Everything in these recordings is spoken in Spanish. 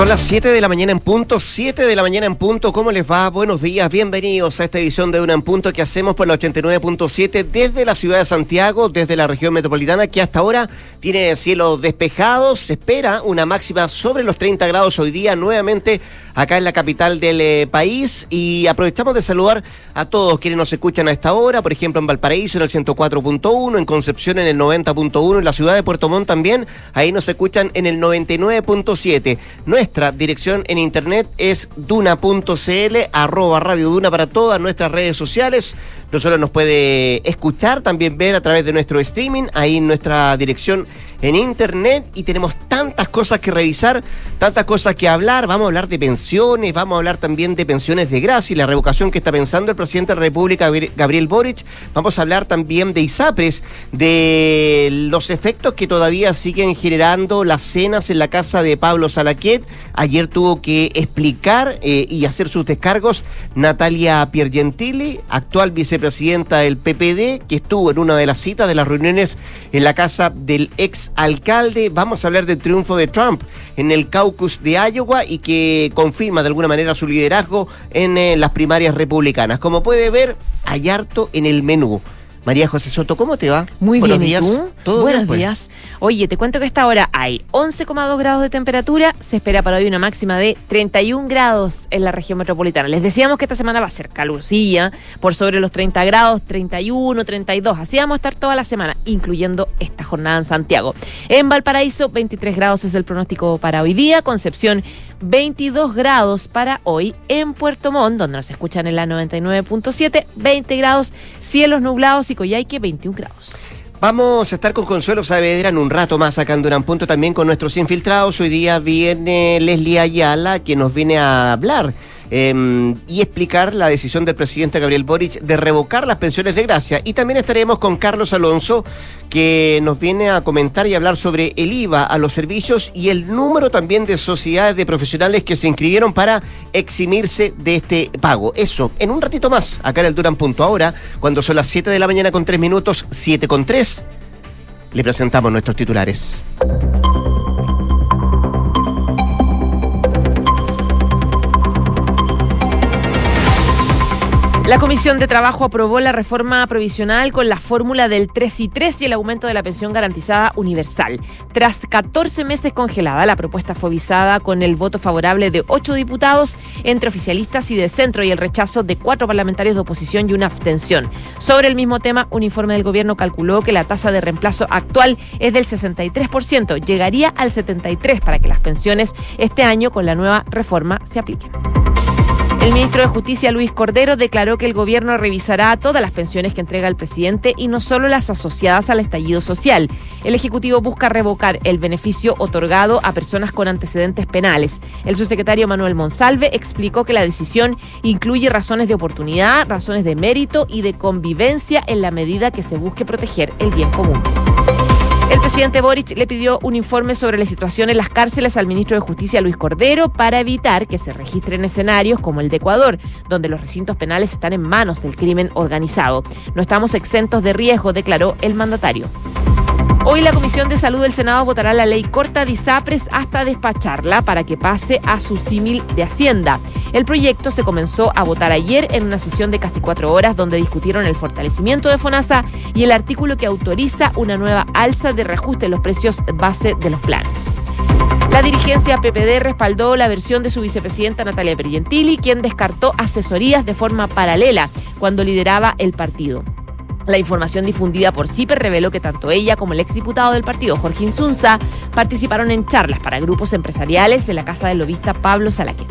Son las 7 de la mañana en punto, 7 de la mañana en punto. ¿Cómo les va? Buenos días, bienvenidos a esta edición de Una en Punto que hacemos por la 89.7 desde la ciudad de Santiago, desde la región metropolitana, que hasta ahora tiene cielos despejados. Se espera una máxima sobre los 30 grados hoy día, nuevamente acá en la capital del eh, país. Y aprovechamos de saludar a todos quienes nos escuchan a esta hora, por ejemplo en Valparaíso en el 104.1, en Concepción en el 90.1, en la ciudad de Puerto Montt también, ahí nos escuchan en el 99.7. Nuestra dirección en internet es duna.cl, arroba Radio Duna para todas nuestras redes sociales. No solo nos puede escuchar, también ver a través de nuestro streaming, ahí en nuestra dirección en internet y tenemos tantas cosas que revisar, tantas cosas que hablar. Vamos a hablar de pensiones, vamos a hablar también de pensiones de gracia y la revocación que está pensando el presidente de la República, Gabriel Boric. Vamos a hablar también de ISAPRES, de los efectos que todavía siguen generando las cenas en la casa de Pablo Salaquet. Ayer tuvo que explicar eh, y hacer sus descargos Natalia Piergentili, actual vicepresidenta del PPD, que estuvo en una de las citas de las reuniones en la casa del ex alcalde. Vamos a hablar del triunfo de Trump en el caucus de Iowa y que confirma de alguna manera su liderazgo en eh, las primarias republicanas. Como puede ver, hay harto en el menú. María José Soto, ¿cómo te va? Muy bien, días. ¿y tú? Buenos pues? días. Oye, te cuento que esta hora hay 11,2 grados de temperatura, se espera para hoy una máxima de 31 grados en la región metropolitana. Les decíamos que esta semana va a ser calurcilla, por sobre los 30 grados, 31, 32. Así vamos a estar toda la semana, incluyendo esta jornada en Santiago. En Valparaíso, 23 grados es el pronóstico para hoy día. Concepción, 22 grados para hoy. En Puerto Montt, donde nos escuchan en la 99.7, 20 grados, cielos nublados y Coyhaique, 21 grados. Vamos a estar con Consuelo Saavedra en un rato más acá en Punto también con nuestros infiltrados. Hoy día viene Leslie Ayala que nos viene a hablar Em, y explicar la decisión del presidente Gabriel Boric de revocar las pensiones de gracia. Y también estaremos con Carlos Alonso, que nos viene a comentar y hablar sobre el IVA a los servicios y el número también de sociedades de profesionales que se inscribieron para eximirse de este pago. Eso, en un ratito más, acá en el Durán Punto. Ahora, cuando son las 7 de la mañana con 3 minutos, 7 con 3, le presentamos nuestros titulares. La Comisión de Trabajo aprobó la reforma provisional con la fórmula del 3 y 3 y el aumento de la pensión garantizada universal. Tras 14 meses congelada, la propuesta fue visada con el voto favorable de 8 diputados entre oficialistas y de centro y el rechazo de cuatro parlamentarios de oposición y una abstención. Sobre el mismo tema, un informe del gobierno calculó que la tasa de reemplazo actual es del 63%, llegaría al 73% para que las pensiones este año con la nueva reforma se apliquen. El ministro de Justicia, Luis Cordero, declaró que el gobierno revisará todas las pensiones que entrega el presidente y no solo las asociadas al estallido social. El Ejecutivo busca revocar el beneficio otorgado a personas con antecedentes penales. El subsecretario Manuel Monsalve explicó que la decisión incluye razones de oportunidad, razones de mérito y de convivencia en la medida que se busque proteger el bien común. El presidente Boric le pidió un informe sobre la situación en las cárceles al ministro de Justicia Luis Cordero para evitar que se registren escenarios como el de Ecuador, donde los recintos penales están en manos del crimen organizado. No estamos exentos de riesgo, declaró el mandatario. Hoy la Comisión de Salud del Senado votará la ley corta de ISAPRES hasta despacharla para que pase a su símil de Hacienda. El proyecto se comenzó a votar ayer en una sesión de casi cuatro horas donde discutieron el fortalecimiento de FONASA y el artículo que autoriza una nueva alza de reajuste en los precios base de los planes. La dirigencia PPD respaldó la versión de su vicepresidenta Natalia Pergentili, quien descartó asesorías de forma paralela cuando lideraba el partido. La información difundida por CIPER reveló que tanto ella como el exdiputado del partido, Jorge Insunza, participaron en charlas para grupos empresariales en la casa del lobista Pablo Salaquet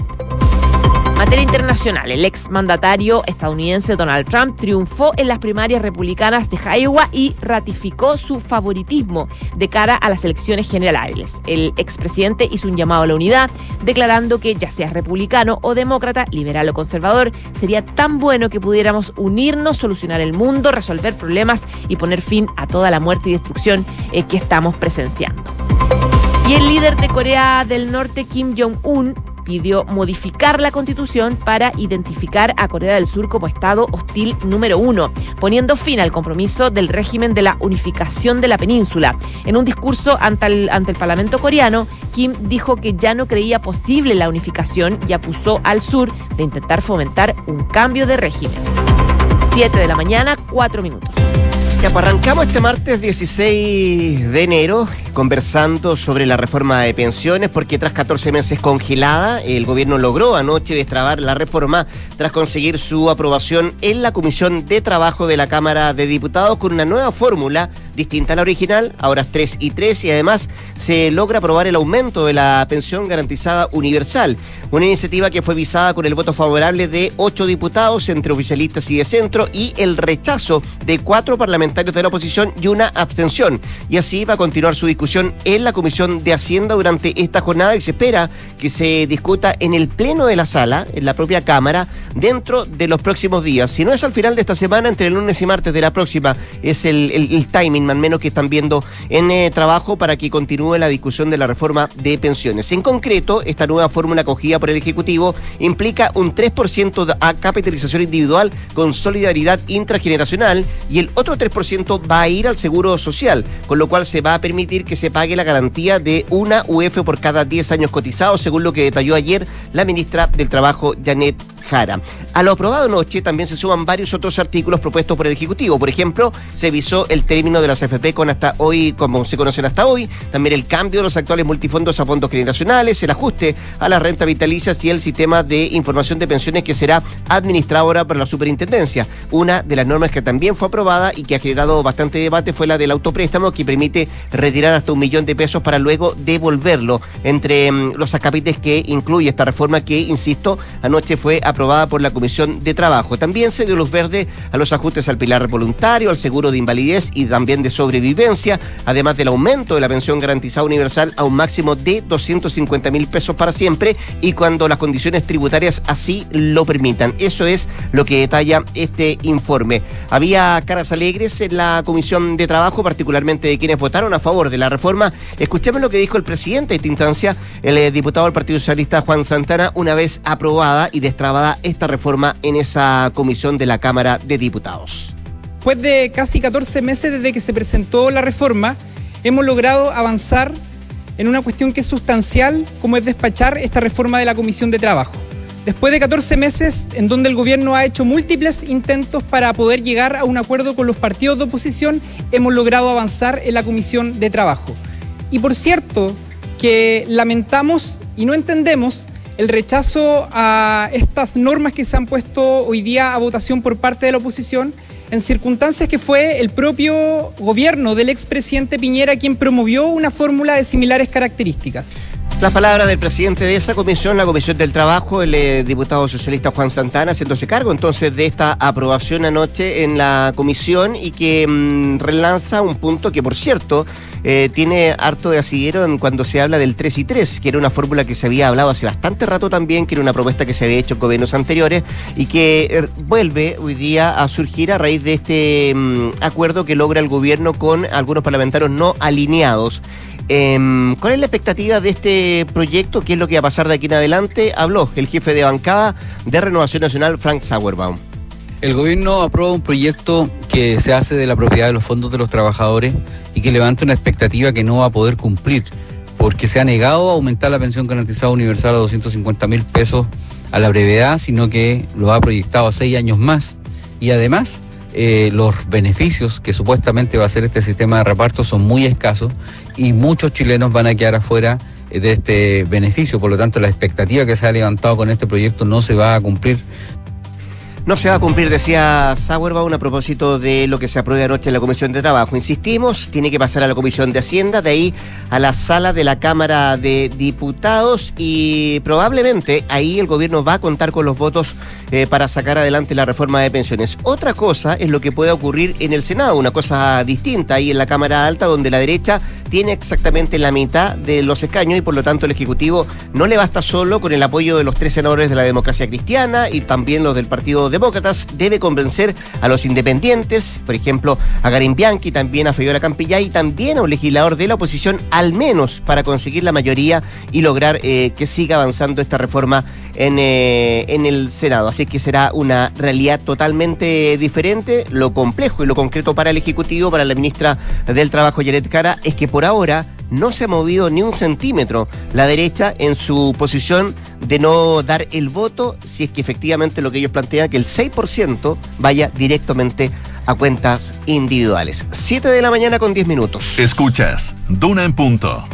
materia internacional, el ex mandatario estadounidense Donald Trump triunfó en las primarias republicanas de Iowa y ratificó su favoritismo de cara a las elecciones generales. El expresidente hizo un llamado a la unidad, declarando que ya sea republicano o demócrata, liberal o conservador, sería tan bueno que pudiéramos unirnos, solucionar el mundo, resolver problemas y poner fin a toda la muerte y destrucción eh, que estamos presenciando. Y el líder de Corea del Norte, Kim Jong-un, pidió modificar la constitución para identificar a Corea del Sur como Estado hostil número uno, poniendo fin al compromiso del régimen de la unificación de la península. En un discurso ante el, ante el Parlamento coreano, Kim dijo que ya no creía posible la unificación y acusó al sur de intentar fomentar un cambio de régimen. 7 de la mañana, 4 minutos. Ya, pues arrancamos este martes 16 de enero conversando sobre la reforma de pensiones porque tras 14 meses congelada, el gobierno logró anoche destrabar la reforma tras conseguir su aprobación en la Comisión de Trabajo de la Cámara de Diputados con una nueva fórmula distinta a la original, ahora es 3 y 3 y además se logra aprobar el aumento de la pensión garantizada universal, una iniciativa que fue visada con el voto favorable de 8 diputados entre oficialistas y de centro y el rechazo de cuatro parlamentarios de la oposición y una abstención. Y así va a continuar su discusión en la Comisión de Hacienda durante esta jornada y se espera que se discuta en el Pleno de la Sala, en la propia Cámara, dentro de los próximos días. Si no es al final de esta semana, entre el lunes y martes de la próxima, es el, timing o menos que están viendo en eh, trabajo para que continúe la discusión de la reforma de pensiones. En concreto, esta nueva fórmula acogida por el Ejecutivo implica un 3% de capitalización individual con solidaridad intrageneracional y el otro 3% va a ir al seguro social, con lo cual se va a permitir que se pague la garantía de una UF por cada 10 años cotizados, según lo que detalló ayer la ministra del Trabajo, Janet a lo aprobado anoche también se suman varios otros artículos propuestos por el Ejecutivo. Por ejemplo, se visó el término de las AFP con hasta hoy, como se conocen hasta hoy, también el cambio de los actuales multifondos a fondos generacionales, el ajuste a las rentas vitalicias y el sistema de información de pensiones que será administrado ahora por la superintendencia. Una de las normas que también fue aprobada y que ha generado bastante debate fue la del autopréstamo que permite retirar hasta un millón de pesos para luego devolverlo entre mm, los acapites que incluye esta reforma que, insisto, anoche fue aprobada aprobada por la Comisión de Trabajo. También se dio luz verde a los ajustes al pilar voluntario, al seguro de invalidez y también de sobrevivencia, además del aumento de la pensión garantizada universal a un máximo de 250 mil pesos para siempre y cuando las condiciones tributarias así lo permitan. Eso es lo que detalla este informe. Había caras alegres en la Comisión de Trabajo, particularmente de quienes votaron a favor de la reforma. Escuchemos lo que dijo el presidente de esta instancia, el eh, diputado del Partido Socialista Juan Santana, una vez aprobada y destrabada esta reforma en esa comisión de la Cámara de Diputados. Después de casi 14 meses desde que se presentó la reforma, hemos logrado avanzar en una cuestión que es sustancial, como es despachar esta reforma de la Comisión de Trabajo. Después de 14 meses en donde el gobierno ha hecho múltiples intentos para poder llegar a un acuerdo con los partidos de oposición, hemos logrado avanzar en la Comisión de Trabajo. Y por cierto, que lamentamos y no entendemos el rechazo a estas normas que se han puesto hoy día a votación por parte de la oposición en circunstancias que fue el propio gobierno del expresidente Piñera quien promovió una fórmula de similares características. Las palabras del presidente de esa comisión, la Comisión del Trabajo, el eh, diputado socialista Juan Santana, haciéndose cargo entonces de esta aprobación anoche en la comisión y que mm, relanza un punto que, por cierto, eh, tiene harto de asidero en cuando se habla del 3 y 3, que era una fórmula que se había hablado hace bastante rato también, que era una propuesta que se había hecho en gobiernos anteriores y que eh, vuelve hoy día a surgir a raíz de este mm, acuerdo que logra el gobierno con algunos parlamentarios no alineados. Em, ¿Cuál es la expectativa de este proyecto? ¿Qué es lo que va a pasar de aquí en adelante? Habló el jefe de bancada de Renovación Nacional, Frank Sauerbaum. El gobierno aprueba un proyecto que se hace de la propiedad de los fondos de los trabajadores y que levanta una expectativa que no va a poder cumplir, porque se ha negado a aumentar la pensión garantizada universal a 250 mil pesos a la brevedad, sino que lo ha proyectado a seis años más. Y además, eh, los beneficios que supuestamente va a ser este sistema de reparto son muy escasos y muchos chilenos van a quedar afuera eh, de este beneficio. Por lo tanto, la expectativa que se ha levantado con este proyecto no se va a cumplir. No se va a cumplir, decía Sauerbaum, a propósito de lo que se aprueba anoche en la Comisión de Trabajo. Insistimos, tiene que pasar a la Comisión de Hacienda, de ahí a la sala de la Cámara de Diputados y probablemente ahí el gobierno va a contar con los votos eh, para sacar adelante la reforma de pensiones. Otra cosa es lo que puede ocurrir en el Senado, una cosa distinta ahí en la Cámara Alta, donde la derecha tiene exactamente la mitad de los escaños y por lo tanto el Ejecutivo no le basta solo con el apoyo de los tres senadores de la democracia cristiana y también los del Partido Demócrata socialdemócratas debe convencer a los independientes, por ejemplo, a Garín Bianchi, también a Fabiola Campillay y también a un legislador de la oposición, al menos para conseguir la mayoría y lograr eh, que siga avanzando esta reforma en, eh, en el Senado. Así que será una realidad totalmente diferente. Lo complejo y lo concreto para el Ejecutivo, para la ministra del Trabajo, Yaret Cara, es que por ahora no se ha movido ni un centímetro la derecha en su posición de no dar el voto si es que efectivamente lo que ellos plantean, que el 6% vaya directamente a cuentas individuales. 7 de la mañana con 10 minutos. Escuchas, Duna en punto.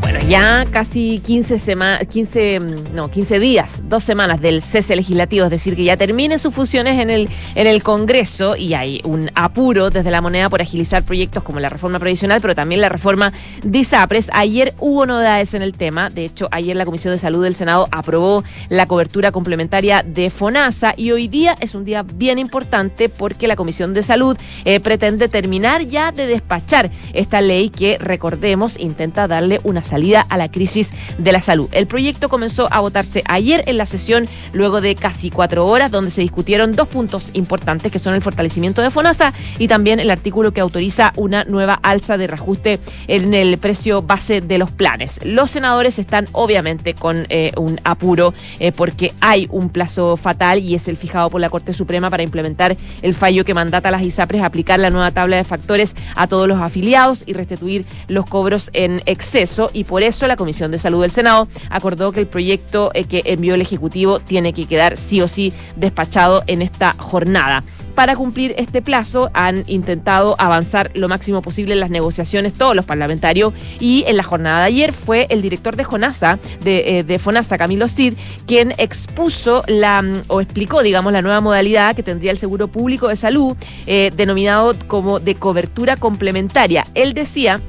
Bueno, ya casi 15 semanas, 15, no, 15 días, dos semanas del cese legislativo, es decir, que ya terminen sus funciones en el, en el Congreso y hay un apuro desde la moneda por agilizar proyectos como la reforma previsional, pero también la reforma de ISAPRES. Ayer hubo novedades en el tema, de hecho, ayer la Comisión de Salud del Senado aprobó la cobertura complementaria de FONASA y hoy día es un día bien importante porque la Comisión de Salud eh, pretende terminar ya de despachar esta ley que, recordemos, intenta darle una salida a la crisis de la salud. El proyecto comenzó a votarse ayer en la sesión, luego de casi cuatro horas, donde se discutieron dos puntos importantes, que son el fortalecimiento de FONASA y también el artículo que autoriza una nueva alza de reajuste en el precio base de los planes. Los senadores están obviamente con eh, un apuro eh, porque hay un plazo fatal y es el fijado por la Corte Suprema para implementar el fallo que mandata a las ISAPRES aplicar la nueva tabla de factores a todos los afiliados y restituir los cobros en exceso y por eso la Comisión de Salud del Senado acordó que el proyecto eh, que envió el Ejecutivo tiene que quedar sí o sí despachado en esta jornada para cumplir este plazo han intentado avanzar lo máximo posible en las negociaciones todos los parlamentarios y en la jornada de ayer fue el director de Jonasa, de, eh, FONASA, Camilo Cid, quien expuso la mm, o explicó, digamos, la nueva modalidad que tendría el Seguro Público de Salud, eh, denominado como de cobertura complementaria. Él decía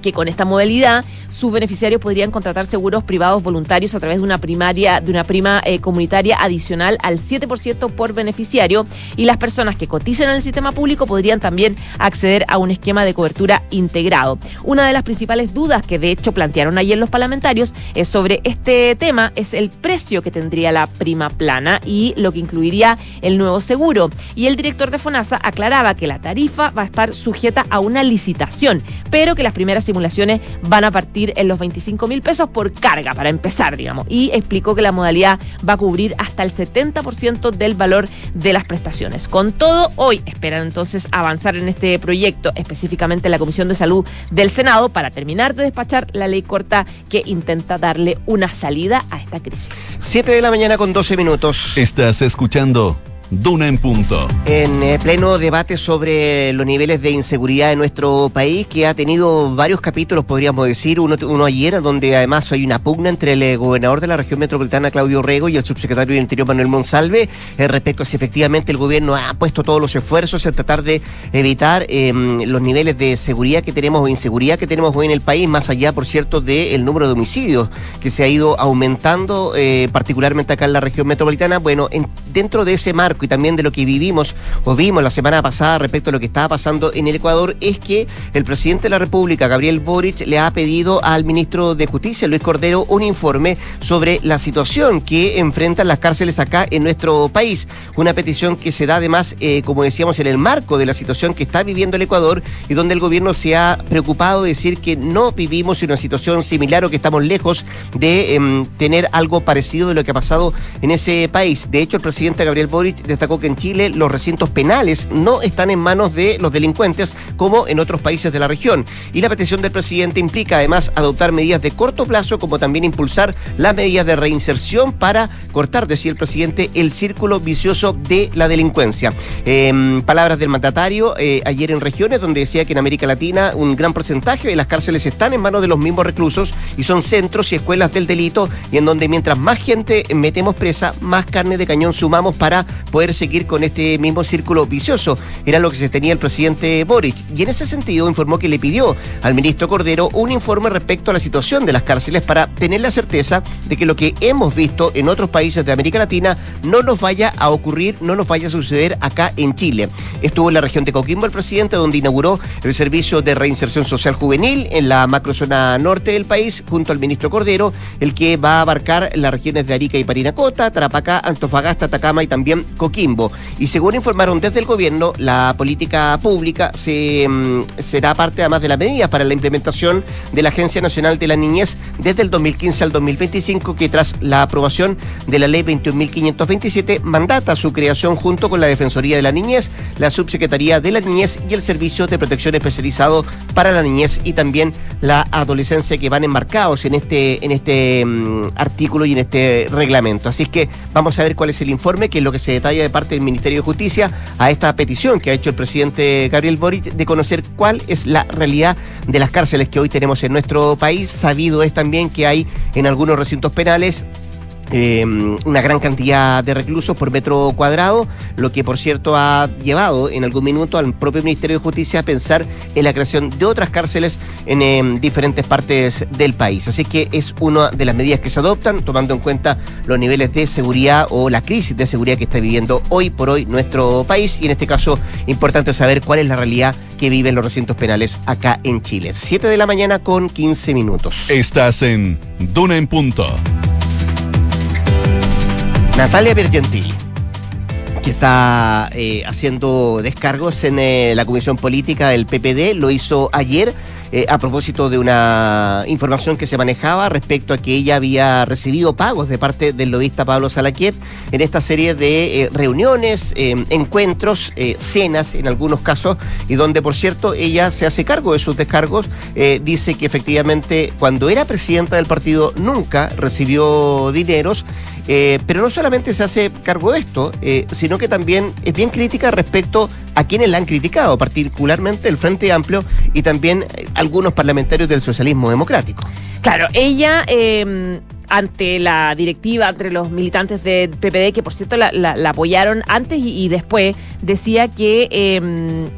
que con esta modalidad sus beneficiarios podrían contratar seguros privados voluntarios a través de una primaria, de una prima eh, comunitaria adicional al 7% por beneficiario y las personas que coticen en el sistema público podrían también acceder a un esquema de cobertura integrado. Una de las principales dudas que de hecho plantearon ayer los parlamentarios es sobre este tema es el precio que tendría la prima plana y lo que incluiría el nuevo seguro. Y el director de FONASA aclaraba que la tarifa va a estar sujeta a una licitación, pero que las primeras simulaciones van a partir en los 25 mil pesos por carga, para empezar, digamos. Y explicó que la modalidad va a cubrir hasta el 70% del valor de las prestaciones. Con todo, hoy esperan entonces avanzar en este proyecto, específicamente la Comisión de Salud del Senado, para terminar de despachar la ley corta que intenta darle una salida a esta crisis. 7 de la mañana con 12 minutos. Estás escuchando Duna en punto. En eh, pleno debate sobre los niveles de inseguridad en nuestro país, que ha tenido varios capítulos, podríamos decir, uno, ayer, donde además hay una pugna entre el eh, gobernador de la región metropolitana, Claudio Rego, y el subsecretario del Interior, Manuel Monsalve, eh, respecto a si efectivamente el gobierno ha puesto todos los esfuerzos en tratar de evitar em, los niveles de seguridad que tenemos o inseguridad que tenemos hoy en el país, más allá, por cierto, del número de homicidios que se ha ido aumentando, particularmente acá en la región metropolitana. Bueno, en, dentro de ese marco, y también de lo que vivimos o vimos la semana pasada respecto a lo que estaba pasando en el Ecuador es que el presidente de la República, Gabriel Boric, le ha pedido al ministro de Justicia, Luis Cordero, un informe sobre la situación que enfrentan las cárceles acá en nuestro país. Una petición que se da además, eh, como decíamos, en el marco de la situación que está viviendo el Ecuador y donde el gobierno se ha preocupado de decir que no vivimos en una situación similar o que estamos lejos de em, tener algo parecido de lo que ha pasado en ese país. De hecho, el presidente Gabriel Boric destacó que en Chile los recintos penales no están en manos de los delincuentes como en otros países de la región. Y la petición del presidente implica además adoptar medidas de corto plazo como también impulsar las medidas de reinserción para cortar, decía el presidente, el círculo vicioso de la delincuencia. Em, palabras del mandatario eh, ayer en regiones donde decía que en América Latina un gran porcentaje de las cárceles están en manos de los mismos reclusos y son centros y escuelas del delito y en donde mientras más gente metemos presa, más carne de cañón sumamos para poder seguir con este mismo círculo vicioso. Era lo que se tenía el presidente Boric. Y en ese sentido informó que le pidió al ministro Cordero un informe respecto a la situación de las cárceles para tener la certeza de que lo que hemos visto en otros países de América Latina no nos vaya a ocurrir, no nos vaya a suceder acá en Chile. Estuvo en la región de Coquimbo el presidente, donde inauguró el servicio de reinserción social juvenil en la macrozona norte del país, junto al ministro Cordero, el que va a abarcar las regiones de Arica y Parinacota, Tarapacá, Antofagasta, Atacama y también Coquimbo Coquimbo. Y según informaron desde el gobierno, la política pública mm, será parte además de las medidas para la implementación de la Agencia Nacional de la Niñez desde el 2015 al 2025, que tras la aprobación de la ley 21.527 mandata su creación junto con la Defensoría de la Niñez, la Subsecretaría de la Niñez y el Servicio de Protección Especializado para la Niñez y también la adolescencia que van enmarcados en este, en este mm, artículo y en este reglamento. Así que vamos a ver cuál es el informe, que es lo que se detalla de parte del Ministerio de Justicia a esta petición que ha hecho el presidente Gabriel Boric de conocer cuál es la realidad de las cárceles que hoy tenemos en nuestro país. Sabido es también que hay en algunos recintos penales eh, una gran cantidad de reclusos por metro cuadrado, lo que por cierto ha llevado en algún minuto al propio Ministerio de Justicia a pensar en la creación de otras cárceles en em, diferentes partes del país. Así que es una de las medidas que se adoptan, tomando en cuenta los niveles de seguridad o la crisis de seguridad que está viviendo hoy por hoy nuestro país y en este caso importante saber cuál es la realidad que viven los recintos penales acá en Chile. 7 de la mañana con 15 minutos. Estás en Duna en Punto. Natalia Bergentili, que está eh, haciendo descargos en eh, la Comisión Política del PPD, lo hizo ayer eh, a propósito de una información que se manejaba respecto a que ella había recibido pagos de parte del lobista Pablo Salaquiet en esta serie de reuniones, eh, encuentros, cenas en algunos casos, y donde, por cierto, ella se hace cargo de sus descargos, dice que efectivamente cuando era presidenta del partido nunca recibió dineros. Eh, pero no solamente se hace cargo de esto, eh, sino que también es bien crítica respecto a quienes la han criticado, particularmente el Frente Amplio y también eh, algunos parlamentarios del socialismo democrático. Claro, ella eh, ante la directiva, entre los militantes del PPD, que por cierto la, apoyaron antes y, después, decía que... eh,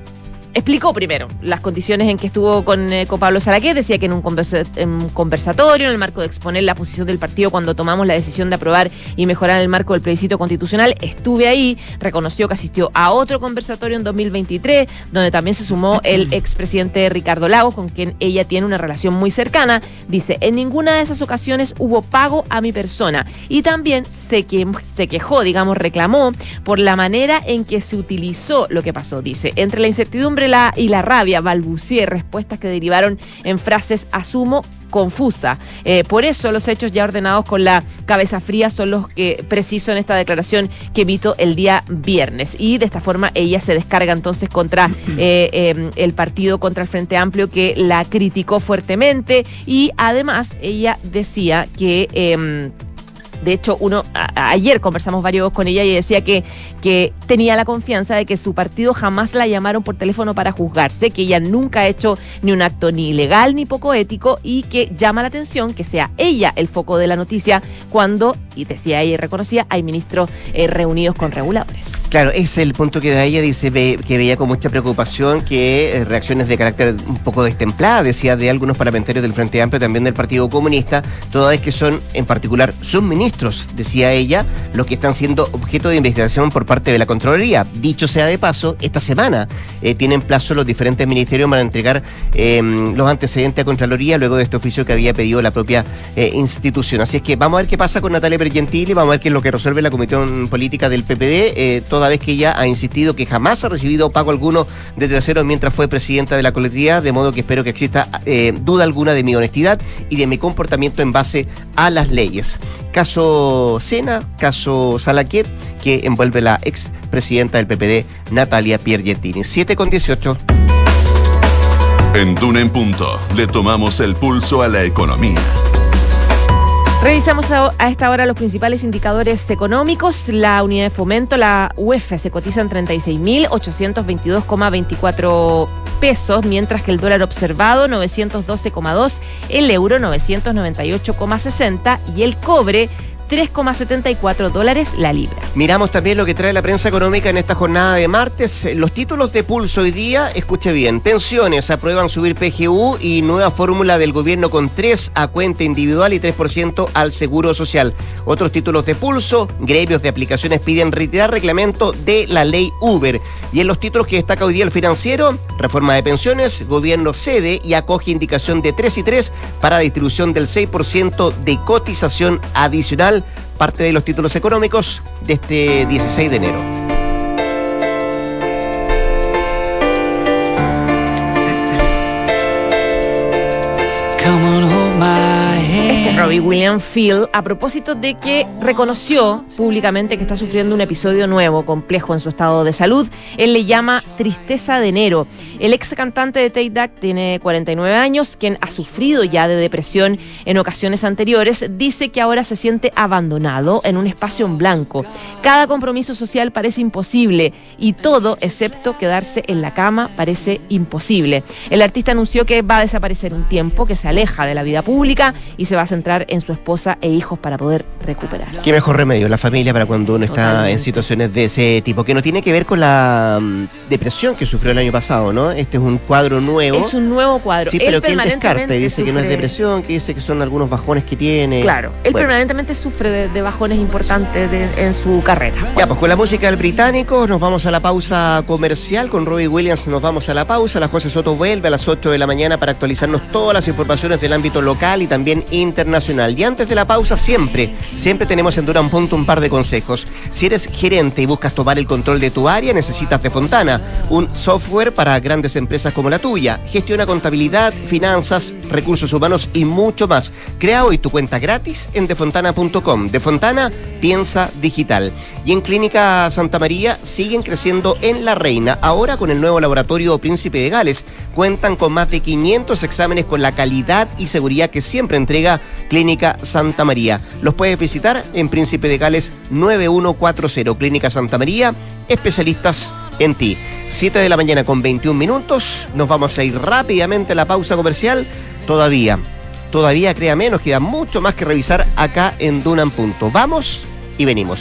Explicó primero las condiciones en que estuvo con, eh, con Pablo Saraquet. Decía que en un, conversa- en un conversatorio, en el marco de exponer la posición del partido cuando tomamos la decisión de aprobar y mejorar el marco del plebiscito constitucional, estuve ahí. Reconoció que asistió a otro conversatorio en 2023, donde también se sumó el expresidente Ricardo Lagos, con quien ella tiene una relación muy cercana. Dice: En ninguna de esas ocasiones hubo pago a mi persona. Y también se, que, se quejó, digamos, reclamó por la manera en que se utilizó lo que pasó. Dice: Entre la incertidumbre la- y la rabia, balbucié respuestas que derivaron en frases asumo confusa. Eh, por eso los hechos ya ordenados con la cabeza fría son los que preciso en esta declaración que emito el día viernes. Y de esta forma ella se descarga entonces contra eh, eh, el partido, contra el Frente Amplio que la criticó fuertemente y además ella decía que... de hecho, uno ayer conversamos varios con ella y decía que, que tenía la confianza de que su partido jamás la llamaron por teléfono para juzgarse, que ella nunca ha hecho ni un acto ni ilegal ni poco ético y que llama la atención que sea ella el foco de la noticia cuando, y decía ella y reconocía, hay ministros eh, reunidos con reguladores. Claro, es el punto que da ella, dice que veía con mucha preocupación que eh, reacciones de carácter un poco destemplada, decía de algunos parlamentarios del Frente Amplio, también del Partido Comunista, toda vez que son en particular sus ministros, decía ella, los que están siendo objeto de investigación por parte de la Contraloría. Dicho sea de paso, esta semana eh, tienen plazo los diferentes ministerios para entregar eh, los antecedentes a Contraloría luego de este oficio que había pedido la propia eh, institución. Así es que vamos a ver qué pasa con Natalia Bergentili, vamos a ver qué es lo que resuelve la Comisión Política del PPD, eh, toda vez que ella ha insistido que jamás ha recibido pago alguno de terceros mientras fue presidenta de la colectividad, de modo que espero que exista duda alguna de mi honestidad y de mi comportamiento en base a las leyes. Caso Sena, caso Salaquet, que envuelve la ex presidenta del PPD, Natalia Piergentini. 7 con 18. En Duna en Punto le tomamos el pulso a la economía. Revisamos a a esta hora los principales indicadores económicos. La unidad de fomento, la UEF, se cotiza en 36.822,24 pesos, mientras que el dólar observado 912,2, el euro 998,60 y el cobre 3,74 dólares la libra. Miramos también lo que trae la prensa económica en esta jornada de martes. Los títulos de pulso hoy día, escuche bien, pensiones aprueban subir PGU y nueva fórmula del gobierno con 3 a cuenta individual y 3% al seguro social. Otros títulos de pulso, gremios de aplicaciones piden retirar reglamento de la ley Uber. Y en los títulos que destaca hoy día el financiero, reforma de pensiones, gobierno cede y acoge indicación de 3 y 3 para distribución del 6% de cotización adicional parte de los títulos económicos de este 16 de enero. Robbie William Field a propósito de que reconoció públicamente que está sufriendo un episodio nuevo, complejo en su estado de salud. Él le llama tristeza de enero. El ex cantante de Tate Duck tiene 49 años, quien ha sufrido ya de depresión en ocasiones anteriores, dice que ahora se siente abandonado en un espacio en blanco. Cada compromiso social parece imposible y todo, excepto quedarse en la cama, parece imposible. El artista anunció que va a desaparecer un tiempo, que se aleja de la vida pública y se va a centrar en su esposa e hijos para poder recuperar. Qué mejor remedio, la familia para cuando uno está en situaciones de ese tipo, que no tiene que ver con la mm, depresión que sufrió el año pasado, ¿no? Este es un cuadro nuevo. Es un nuevo cuadro. Sí, pero que él descarta y dice que no es depresión, que dice que son algunos bajones que tiene. Claro, él permanentemente sufre de, bajones importantes en su carrera. Ya, pues con la música del británico nos vamos a la pausa comercial. Con Robbie Williams nos vamos a la pausa. La José Soto vuelve a las 8 de la mañana para actualizarnos todas las informaciones del ámbito local y también internacional. Y antes de la pausa, siempre, siempre tenemos en Duran Punto un par de consejos. Si eres gerente y buscas tomar el control de tu área, necesitas de Fontana, un software para grandes empresas como la tuya. Gestiona contabilidad, finanzas, recursos humanos y mucho más. Crea hoy tu cuenta gratis en defontana.com. De Fontana, piensa digital. Y en Clínica Santa María siguen creciendo en La Reina, ahora con el nuevo laboratorio Príncipe de Gales. Cuentan con más de 500 exámenes con la calidad y seguridad que siempre entrega Clínica Santa María. Los puedes visitar en Príncipe de Gales 9140. Clínica Santa María, especialistas en ti. 7 de la mañana con 21 minutos. Nos vamos a ir rápidamente a la pausa comercial. Todavía, todavía créame, nos queda mucho más que revisar acá en Dunan Punto. Vamos y venimos.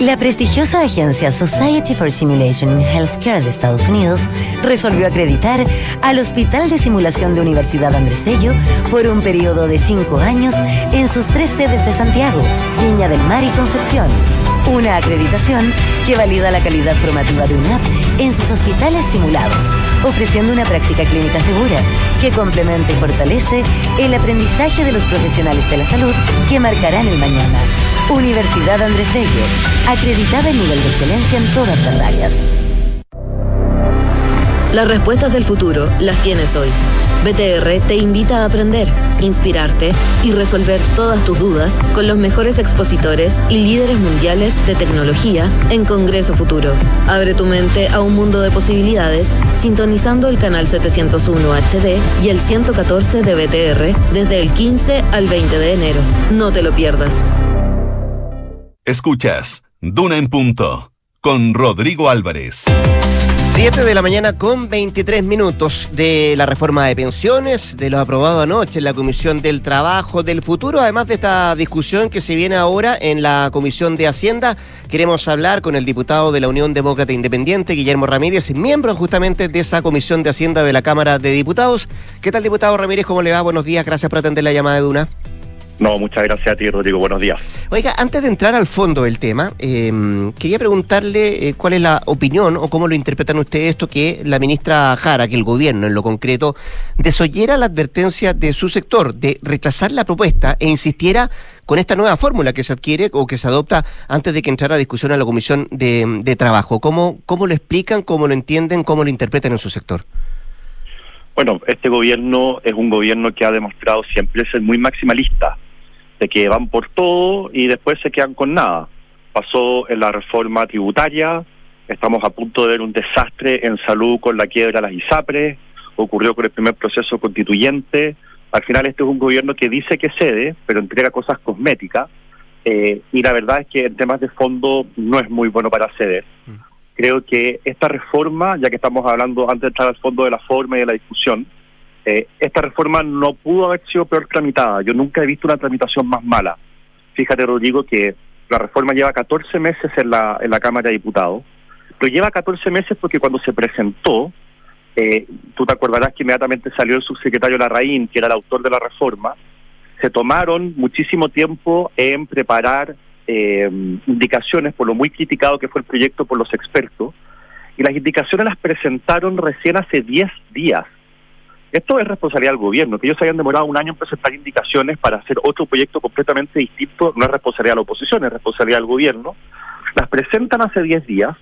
La prestigiosa agencia Society for Simulation in Healthcare de Estados Unidos resolvió acreditar al Hospital de Simulación de Universidad Andrés Bello por un periodo de cinco años en sus tres sedes de Santiago, Viña del Mar y Concepción. Una acreditación que valida la calidad formativa de UNAP en sus hospitales simulados, ofreciendo una práctica clínica segura que complementa y fortalece el aprendizaje de los profesionales de la salud que marcarán el mañana. Universidad Andrés Bello, acreditada en nivel de excelencia en todas las áreas. Las respuestas del futuro las tienes hoy. BTR te invita a aprender, inspirarte y resolver todas tus dudas con los mejores expositores y líderes mundiales de tecnología en Congreso Futuro. Abre tu mente a un mundo de posibilidades sintonizando el canal 701 HD y el 114 de BTR desde el 15 al 20 de enero. No te lo pierdas. Escuchas Duna en Punto con Rodrigo Álvarez. 7 de la mañana con 23 minutos de la reforma de pensiones, de lo aprobado anoche en la Comisión del Trabajo del Futuro, además de esta discusión que se viene ahora en la Comisión de Hacienda. Queremos hablar con el diputado de la Unión Demócrata Independiente, Guillermo Ramírez, miembro justamente de esa Comisión de Hacienda de la Cámara de Diputados. ¿Qué tal, diputado Ramírez? ¿Cómo le va? Buenos días, gracias por atender la llamada de Duna. No, muchas gracias a ti, Rodrigo. Buenos días. Oiga, antes de entrar al fondo del tema, eh, quería preguntarle eh, cuál es la opinión o cómo lo interpretan ustedes esto que la ministra Jara, que el gobierno en lo concreto, desoyera la advertencia de su sector de rechazar la propuesta e insistiera con esta nueva fórmula que se adquiere o que se adopta antes de que entrara a discusión a la Comisión de, de Trabajo. ¿Cómo, ¿Cómo lo explican, cómo lo entienden, cómo lo interpretan en su sector? Bueno, este gobierno es un gobierno que ha demostrado siempre ser muy maximalista de que van por todo y después se quedan con nada. Pasó en la reforma tributaria, estamos a punto de ver un desastre en salud con la quiebra de las ISAPRES, ocurrió con el primer proceso constituyente. Al final este es un gobierno que dice que cede, pero entrega cosas cosméticas. Eh, y la verdad es que en temas de fondo no es muy bueno para ceder. Creo que esta reforma, ya que estamos hablando antes de entrar al fondo de la forma y de la discusión, eh, esta reforma no pudo haber sido peor tramitada. Yo nunca he visto una tramitación más mala. Fíjate, Rodrigo, que la reforma lleva 14 meses en la, en la Cámara de Diputados, pero lleva 14 meses porque cuando se presentó, eh, tú te acordarás que inmediatamente salió el subsecretario Larraín, que era el autor de la reforma, se tomaron muchísimo tiempo en preparar eh, indicaciones por lo muy criticado que fue el proyecto por los expertos, y las indicaciones las presentaron recién hace 10 días. Esto es responsabilidad del gobierno, que ellos hayan demorado un año en presentar indicaciones para hacer otro proyecto completamente distinto, no es responsabilidad de la oposición, es responsabilidad del gobierno. Las presentan hace 10 días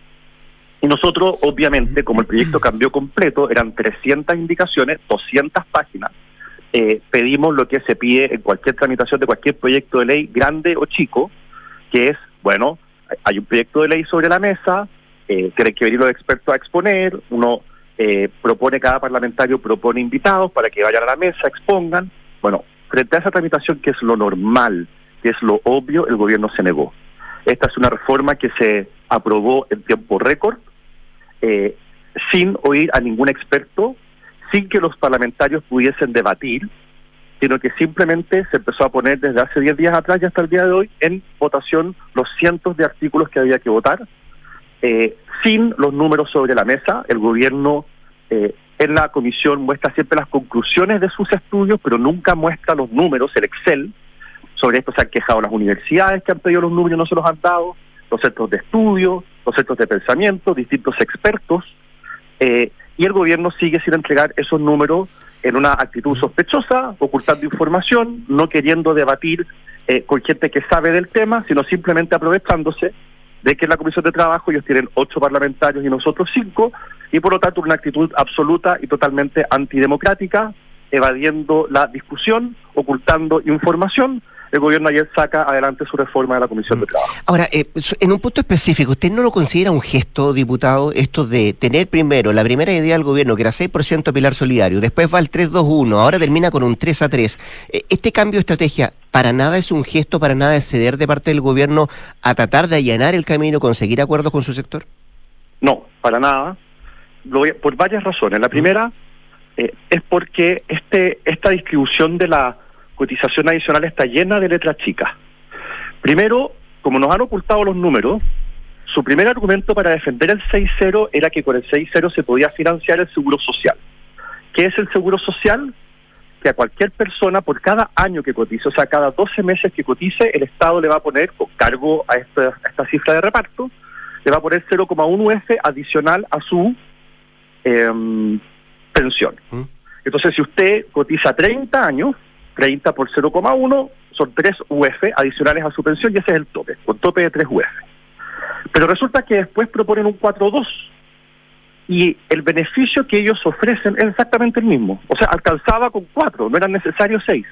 y nosotros, obviamente, como el proyecto cambió completo, eran 300 indicaciones, 200 páginas, eh, pedimos lo que se pide en cualquier tramitación de cualquier proyecto de ley, grande o chico, que es, bueno, hay un proyecto de ley sobre la mesa, eh, que venir los expertos a exponer, uno eh, propone cada parlamentario, propone invitados para que vayan a la mesa, expongan. Bueno, frente a esa tramitación que es lo normal, que es lo obvio, el gobierno se negó. Esta es una reforma que se aprobó en tiempo récord, eh, sin oír a ningún experto, sin que los parlamentarios pudiesen debatir, sino que simplemente se empezó a poner desde hace 10 días atrás y hasta el día de hoy en votación los cientos de artículos que había que votar, eh, sin los números sobre la mesa. El gobierno eh, en la comisión muestra siempre las conclusiones de sus estudios, pero nunca muestra los números, el Excel. Sobre esto se han quejado las universidades que han pedido los números y no se los han dado, los centros de estudio, los centros de pensamiento, distintos expertos. Eh, y el gobierno sigue sin entregar esos números en una actitud sospechosa, ocultando información, no queriendo debatir eh, con gente que sabe del tema, sino simplemente aprovechándose de que en la Comisión de Trabajo ellos tienen ocho parlamentarios y nosotros cinco, y por lo tanto una actitud absoluta y totalmente antidemocrática, evadiendo la discusión, ocultando información. El gobierno ayer saca adelante su reforma de la Comisión de Trabajo. Ahora, eh, en un punto específico, ¿usted no lo considera un gesto, diputado, esto de tener primero la primera idea del gobierno, que era 6% pilar solidario, después va al 3-2-1, ahora termina con un 3-3? Eh, ¿Este cambio de estrategia para nada es un gesto, para nada es ceder de parte del gobierno a tratar de allanar el camino, conseguir acuerdos con su sector? No, para nada. Lo voy a- por varias razones. La primera eh, es porque este esta distribución de la cotización adicional está llena de letras chicas. Primero, como nos han ocultado los números, su primer argumento para defender el 6-0 era que con el 6-0 se podía financiar el seguro social. ¿Qué es el seguro social? Que a cualquier persona, por cada año que cotice, o sea, cada 12 meses que cotice, el Estado le va a poner, con cargo a esta, a esta cifra de reparto, le va a poner 0,1 UF adicional a su em, pensión. Entonces, si usted cotiza 30 años, 30 por 0,1 son 3 UF adicionales a su pensión y ese es el tope, con tope de 3 UF. Pero resulta que después proponen un 4,2 y el beneficio que ellos ofrecen es exactamente el mismo. O sea, alcanzaba con 4, no eran necesarios 6.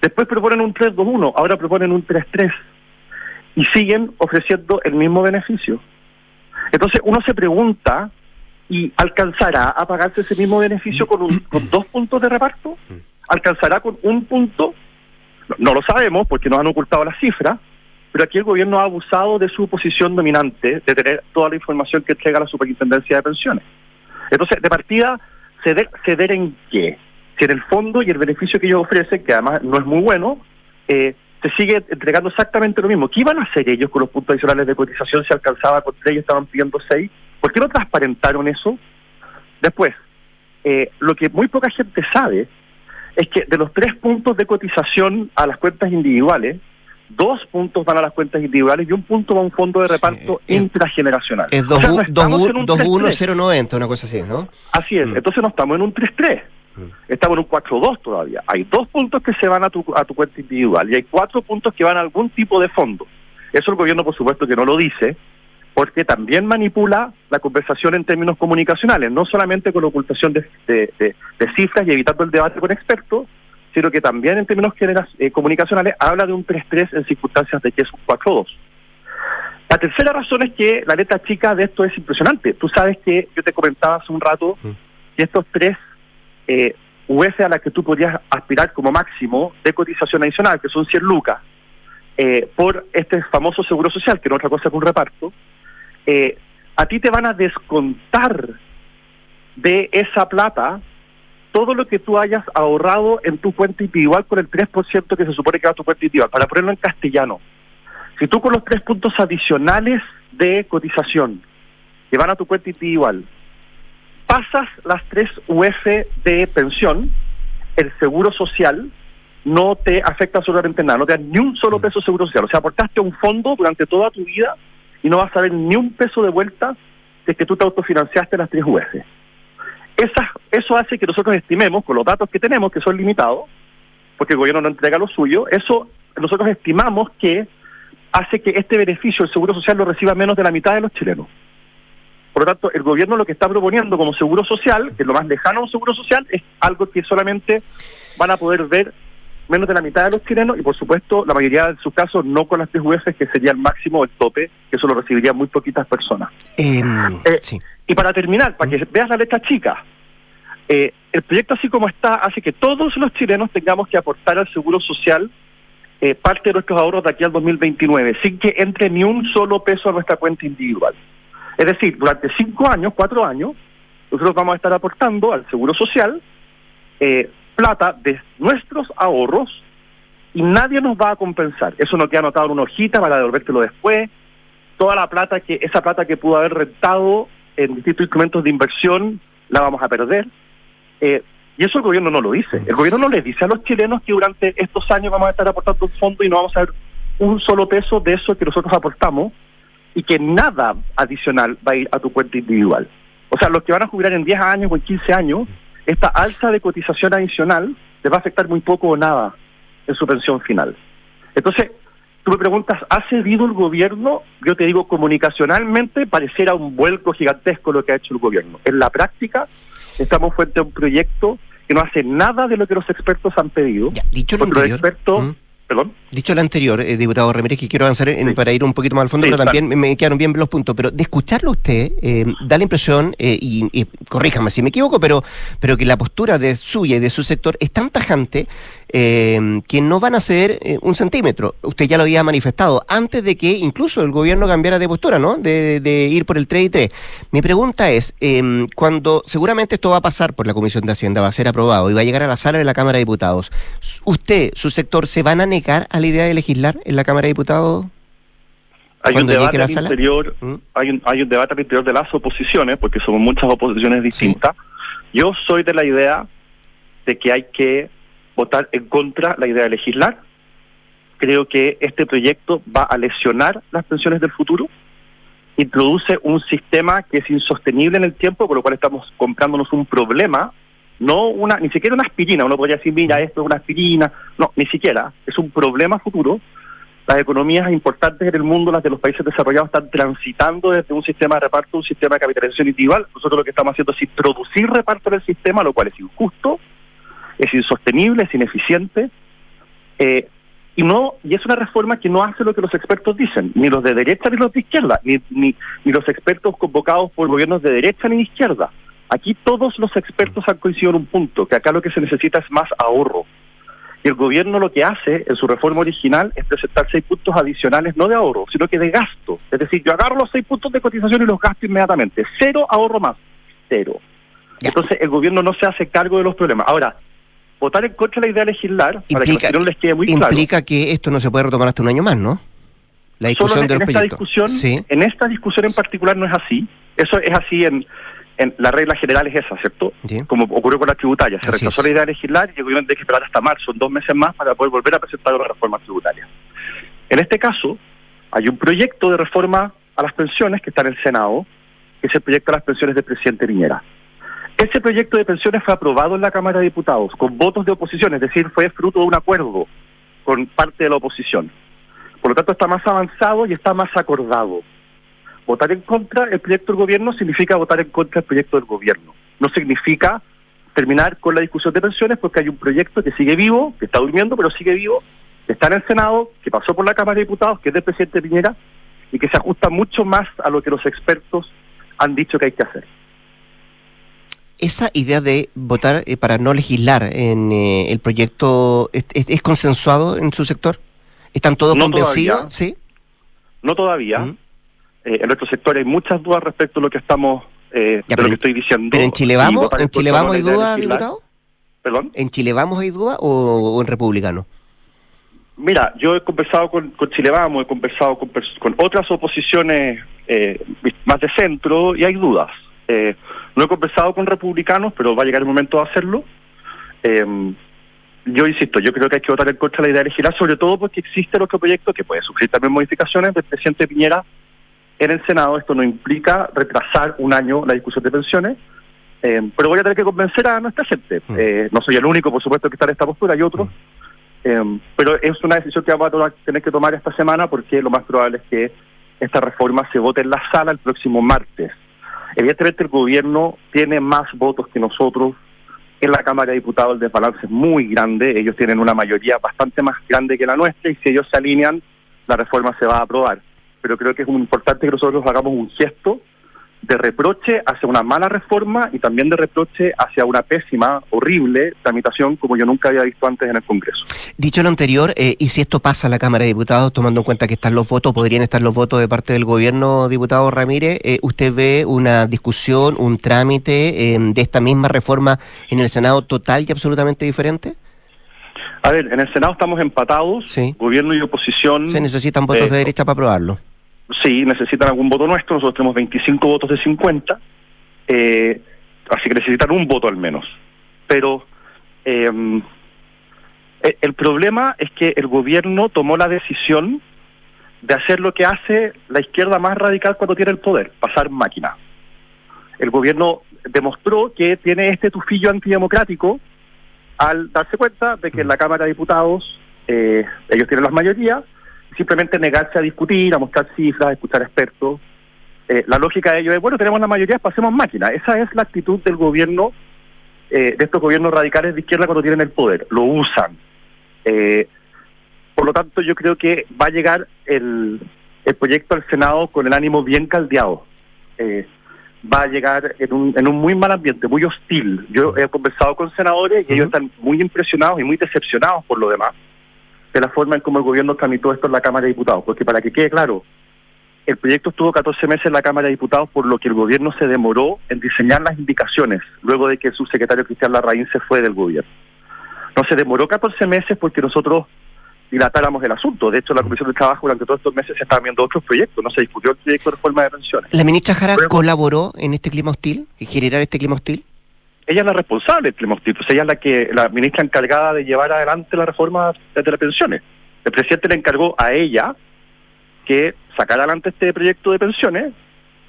Después proponen un 3,2,1, ahora proponen un 3,3 y siguen ofreciendo el mismo beneficio. Entonces uno se pregunta, ¿y alcanzará a pagarse ese mismo beneficio con, un- con dos puntos de reparto? ¿Alcanzará con un punto? No, lo sabemos porque nos han ocultado las cifras, pero aquí el gobierno ha abusado de su posición dominante, de tener toda la información que entrega la Superintendencia de Pensiones. Entonces, de partida, ceder, ceder en qué? Si en el fondo y el beneficio que ellos ofrecen, que además no es muy bueno, eh, se sigue entregando exactamente lo mismo. ¿Qué iban a hacer ellos con los puntos adicionales de cotización si alcanzaba con tres y estaban pidiendo seis? ¿Por qué no transparentaron eso? Después, eh, lo que muy poca gente sabe es que de los tres puntos de cotización a las cuentas individuales, dos puntos van a las cuentas individuales y un punto va a un fondo de reparto es- intrageneracional. Es O sea, no estamos en un 3-3. 21090, una cosa así, ¿no? Así es, Mm. entonces no estamos en un 3-3, estamos en un 4-2 todavía. Hay dos puntos que se van a tu, a tu cuenta individual y hay cuatro puntos que van a algún tipo de fondo. Eso el gobierno, por supuesto, que no lo dice, porque también manipula la conversación en términos comunicacionales, no solamente con la ocultación de, de- de- de cifras y evitando el debate con expertos, sino que también en términos genera- eh, comunicacionales habla de un 3-3 en circunstancias de que es un 4-2. La tercera razón es que la letra chica de esto es impresionante. Tú sabes que yo te comentaba hace un rato que estos tres eh, a las que tú podrías aspirar como máximo de cotización adicional, que son 100 lucas, eh, por este famoso seguro social, que no es otra cosa que un reparto, eh, a ti te van a descontar de esa plata todo lo que tú hayas ahorrado en tu cuenta individual con el 3% que se supone que va a tu cuenta individual. Para ponerlo en castellano, si tú con los tres puntos adicionales de cotización que van a tu cuenta individual pasas las tres UF de pensión, el seguro social no te afecta absolutamente nada, no te da ni un solo peso de seguro social. O sea, aportaste a un fondo durante toda tu vida y no vas a ver ni un peso de vuelta de que tú te autofinanciaste las tres UF. Esa, eso hace que nosotros estimemos, con los datos que tenemos, que son limitados, porque el gobierno no entrega lo suyo, eso nosotros estimamos que hace que este beneficio, el seguro social, lo reciba menos de la mitad de los chilenos. Por lo tanto, el gobierno lo que está proponiendo como seguro social, que es lo más lejano a un seguro social, es algo que solamente van a poder ver menos de la mitad de los chilenos y, por supuesto, la mayoría de sus casos no con las UF, que sería el máximo, el tope, que eso lo recibirían muy poquitas personas. Em, Eh, sí. Y para terminar, para que veas la letra chica, eh, el proyecto así como está hace que todos los chilenos tengamos que aportar al seguro social eh, parte de nuestros ahorros de aquí al 2029, sin que entre ni un solo peso a nuestra cuenta individual. Es decir, durante cinco años, cuatro años, nosotros vamos a estar aportando al seguro social eh, plata de nuestros ahorros y nadie nos va a compensar. Eso no queda anotado en una hojita para devolvértelo después. Toda la plata que, esa plata que pudo haber rentado en distintos instrumentos de inversión, la vamos a perder. Eh, y eso el gobierno no lo dice. El gobierno no les dice a los chilenos que durante estos años vamos a estar aportando un fondo y no vamos a ver un solo peso de eso que nosotros aportamos y que nada adicional va a ir a tu cuenta individual. O sea, los que van a jubilar en 10 años o en 15 años, esta alza de cotización adicional les va a afectar muy poco o nada en su pensión final. Entonces, tú me preguntas, ¿ha cedido el gobierno? Yo te digo, comunicacionalmente pareciera un vuelco gigantesco lo que ha hecho el gobierno. En la práctica, estamos frente a un proyecto que no hace nada de lo que los expertos han pedido. dicho lo porque los anterior, expertos, ¿Mm? Perdón. Dicho lo anterior, eh, diputado Ramírez, que quiero avanzar en- para ir un poquito más al fondo, Sí, pero también me, quedaron bien los puntos. Pero de escucharlo a usted, eh, da la impresión, eh, y, y corríjame si me equivoco, pero, pero que la postura de suya y de su sector es tan tajante eh, que no van a ceder eh, un centímetro. Usted ya lo había manifestado antes de que incluso el gobierno cambiara de postura, ¿no? De, de ir por el 3 y 3. Mi pregunta es, eh, cuando seguramente esto va a pasar por la Comisión de Hacienda, va a ser aprobado y va a llegar a la sala de la Cámara de Diputados, ¿usted, su sector, se van a negar a la idea de legislar en la Cámara de Diputados? Hay un debate al interior, ¿Mm? hay un, hay un debate al interior de las oposiciones, porque somos muchas oposiciones distintas. Yo soy de la idea de que hay que votar en contra la idea de legislar. Creo que este proyecto va a lesionar las pensiones del futuro. Introduce un sistema que es insostenible en el tiempo, por lo cual estamos comprándonos un problema, no una, ni siquiera una aspirina. Uno podría decir, mira, esto es una aspirina. No, ni siquiera. Es un problema futuro las economías importantes en el mundo, las de los países desarrollados, están transitando desde un sistema de reparto a un sistema de capitalización individual. Nosotros lo que estamos haciendo es introducir reparto en el sistema, lo cual es injusto, es insostenible, es ineficiente. eh, y no y es una reforma que no hace lo que los expertos dicen, ni los de derecha ni los de izquierda, ni, ni, ni los expertos convocados por gobiernos de derecha ni de izquierda. Aquí todos los expertos han coincidido en un punto, que acá lo que se necesita es más ahorro. Y el gobierno lo que hace en su reforma original es presentar seis puntos adicionales, no de ahorro, sino que de gasto. Es decir, yo agarro los seis puntos de cotización y los gasto inmediatamente. Cero ahorro más. Cero. Entonces el gobierno no se hace cargo de los problemas. Ahora, votar en contra de la idea de legislar, para que los Implica, les quede muy claro. implica que esto no se puede retomar hasta un año más, ¿no? La Solo discusión en, de en los esta proyectos. discusión, Sí. en esta discusión en particular no es así. Eso es así en en, la regla general es esa, ¿cierto? Sí. Como ocurrió con las tributarias. Se Así rechazó es. la idea de legislar y el gobierno tiene que esperar hasta marzo, en dos meses más, para poder volver a presentar una reforma tributaria. En este caso, hay un proyecto de reforma a las pensiones que está en el Senado, que es el proyecto de las pensiones del presidente Piñera. Ese proyecto de pensiones fue aprobado en la Cámara de Diputados con votos de oposición, es decir, fue fruto de un acuerdo con parte de la oposición. Por lo tanto, está más avanzado y está más acordado. Votar en contra el proyecto del gobierno significa votar en contra del proyecto del gobierno. No significa terminar con la discusión de pensiones porque hay un proyecto que sigue vivo, que está durmiendo, pero sigue vivo, que está en el Senado, que pasó por la Cámara de Diputados, que es del presidente Piñera y que se ajusta mucho más a lo que los expertos han dicho que hay que hacer. Esa idea de votar eh, para no legislar en eh, el proyecto, ¿es, es- consensuado en su sector? ¿Están todos No convencidos? todavía. Sí. No todavía. Mm. Eh, en nuestro sector hay muchas dudas respecto a lo que estamos, eh, de pero lo que estoy diciendo. ¿Pero en Chile vamos? ¿En Chile vamos hay la idea de duda, legislar. diputado? ¿Perdón? ¿En Chile vamos hay duda o, o en republicano? Mira, yo he conversado con, con Chile Vamos, he conversado con, con otras oposiciones eh, más de centro y hay dudas. Eh, no he conversado con republicanos, pero va a llegar el momento de hacerlo. Eh, yo insisto, yo creo que hay que votar en contra de la idea de legislar, sobre todo porque existe el otro proyecto que puede sufrir también modificaciones del presidente Piñera en el Senado. Esto no implica retrasar un año la discusión de pensiones, eh, pero voy a tener que convencer a nuestra gente. Mm. Eh, no soy el único, por supuesto, que está en esta postura, hay otros. Eh, pero es una decisión que vamos a tener que tomar esta semana porque lo más probable es que esta reforma se vote en la sala el próximo martes. Evidentemente el gobierno tiene más votos que nosotros. En la Cámara de Diputados el desbalance es muy grande. Ellos tienen una mayoría bastante más grande que la nuestra y si ellos se alinean, la reforma se va a aprobar. Pero creo que es importante que nosotros hagamos un gesto de reproche hacia una mala reforma y también de reproche hacia una pésima, horrible tramitación como yo nunca había visto antes en el Congreso. Dicho lo anterior, eh, y si esto pasa a la Cámara de Diputados, tomando en cuenta que están los votos, podrían estar los votos de parte del gobierno, diputado Ramírez, eh, ¿usted ve una discusión, un trámite eh, de esta misma reforma en el Senado total y absolutamente diferente? A ver, en el Senado estamos empatados, Sí. gobierno y oposición. Se necesitan votos eh, de derecha para aprobarlo. Sí, necesitan algún voto nuestro, nosotros tenemos 25 votos de 50, eh, así que necesitan un voto al menos. Pero eh, eh, el problema es que el gobierno tomó la decisión de hacer lo que hace la izquierda más radical cuando tiene el poder, pasar máquina. El gobierno demostró que tiene este tufillo antidemocrático al darse cuenta de que en la Cámara de Diputados eh, ellos tienen las mayorías, simplemente negarse a discutir, a mostrar cifras, a escuchar expertos. Eh, la lógica de ello es, bueno, tenemos la mayoría, pasemos máquina. Esa es la actitud del gobierno, eh, de estos gobiernos radicales de izquierda cuando tienen el poder, lo usan. Eh, por lo tanto, yo creo que va a llegar el, el proyecto al Senado con el ánimo bien caldeado. Eh, va a llegar en un, en un muy mal ambiente, muy hostil. Yo he conversado con senadores y ellos están muy impresionados y muy decepcionados por lo demás de la forma en cómo el gobierno tramitó esto en la Cámara de Diputados. Porque para que quede claro, el proyecto estuvo 14 meses en la Cámara de Diputados por lo que el gobierno se demoró en diseñar las indicaciones luego de que el subsecretario Cristian Larraín se fue del gobierno. No se demoró 14 meses porque nosotros dilatáramos el asunto. De hecho, la Comisión de Trabajo durante todos estos meses se estaban viendo otros proyectos. No se discutió el proyecto de reforma de pensiones. ¿La ministra Jara colaboró en este clima hostil, en generar este clima hostil? Ella es la responsable del pues ella es la que la ministra encargada de llevar adelante la reforma de las pensiones. El presidente le encargó a ella que sacara adelante este proyecto de pensiones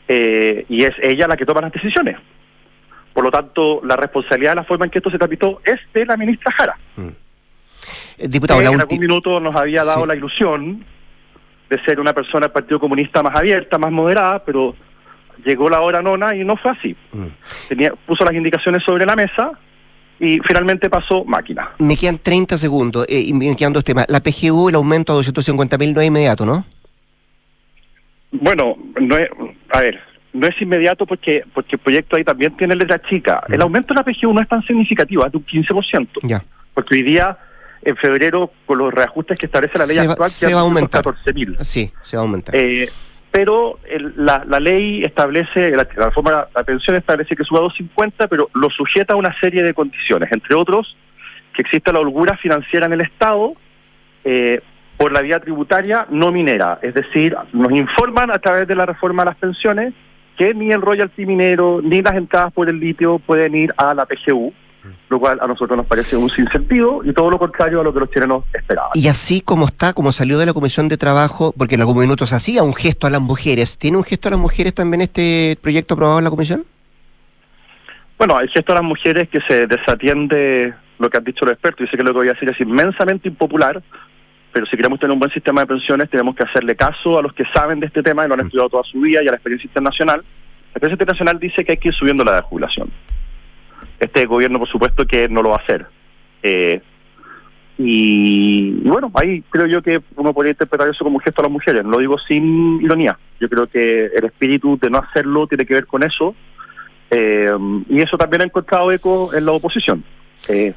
eh, y es ella la que toma las decisiones. Por lo tanto, la responsabilidad de la forma en que esto se tramitó es de la ministra Jara. Eh, diputado, que la en algún minuto nos había dado Sí. la ilusión de ser una persona del Partido Comunista más abierta, más moderada, pero llegó la hora nona y no fue así. Mm. Tenía, puso las indicaciones sobre la mesa y finalmente pasó máquina. Me quedan 30 segundos eh, y me quedan dos temas. La PGU, el aumento a 250 mil no es inmediato, ¿no? Bueno, no es, a ver, no es inmediato porque porque el proyecto ahí también tiene letra chica. El aumento de la PGU no es tan significativo, es de un 15%. Ya. Porque hoy día, en febrero, con los reajustes que establece la ley Se va- actual, se va a aumentar. 14.000. Sí, se va a aumentar. Eh, pero el- la, la ley establece, la, la reforma de la pensión establece que suba a 250, pero lo sujeta a una serie de condiciones, entre otros, que exista la holgura financiera en el Estado eh, por la vía tributaria no minera. Es decir, nos informan a través de la reforma de las pensiones que ni el royalty minero ni las entradas por el litio pueden ir a la PGU, lo cual a nosotros nos parece un sinsentido y todo lo contrario a lo que los chilenos esperaban. Y así como está, como salió de la Comisión de Trabajo, porque en algún minuto se hacía un gesto a las mujeres, ¿tiene un gesto a las mujeres también este proyecto aprobado en la Comisión? Bueno, hay gesto a las mujeres que se desatiende lo que han dicho los expertos. Sé que lo que voy a decir es inmensamente impopular, pero si queremos tener un buen sistema de pensiones tenemos que hacerle caso a los que saben de este tema y lo han estudiado toda su vida y a la experiencia internacional. La experiencia internacional dice que hay que ir subiendo la edad de jubilación. Este gobierno, por supuesto, que no lo va a hacer. Eh, y, bueno, ahí creo yo que uno podría interpretar eso como un gesto a las mujeres. Lo digo sin ironía. Yo creo que el espíritu de no hacerlo tiene que ver con eso. Eh, y eso también ha encontrado eco en la oposición. Eh,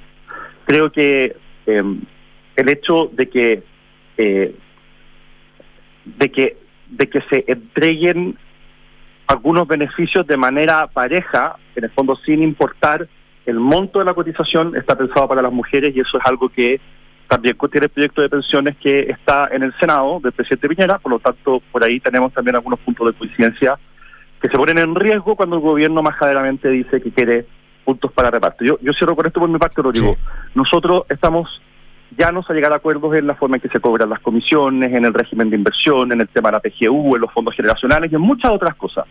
creo que el hecho de que de que de que se entreguen algunos beneficios de manera pareja, en el fondo sin importar el monto de la cotización, está pensado para las mujeres y eso es algo que también contiene el proyecto de pensiones que está en el Senado del presidente Piñera, por lo tanto, por ahí tenemos también algunos puntos de coincidencia que se ponen en riesgo cuando el gobierno majaderamente dice que quiere puntos para reparto. Yo, yo cierro con esto por mi parte, Rodrigo. Nosotros estamos llanos a llegar a acuerdos en la forma en que se cobran las comisiones, en el régimen de inversión, en el tema de la PGU, en los fondos generacionales y en muchas otras cosas.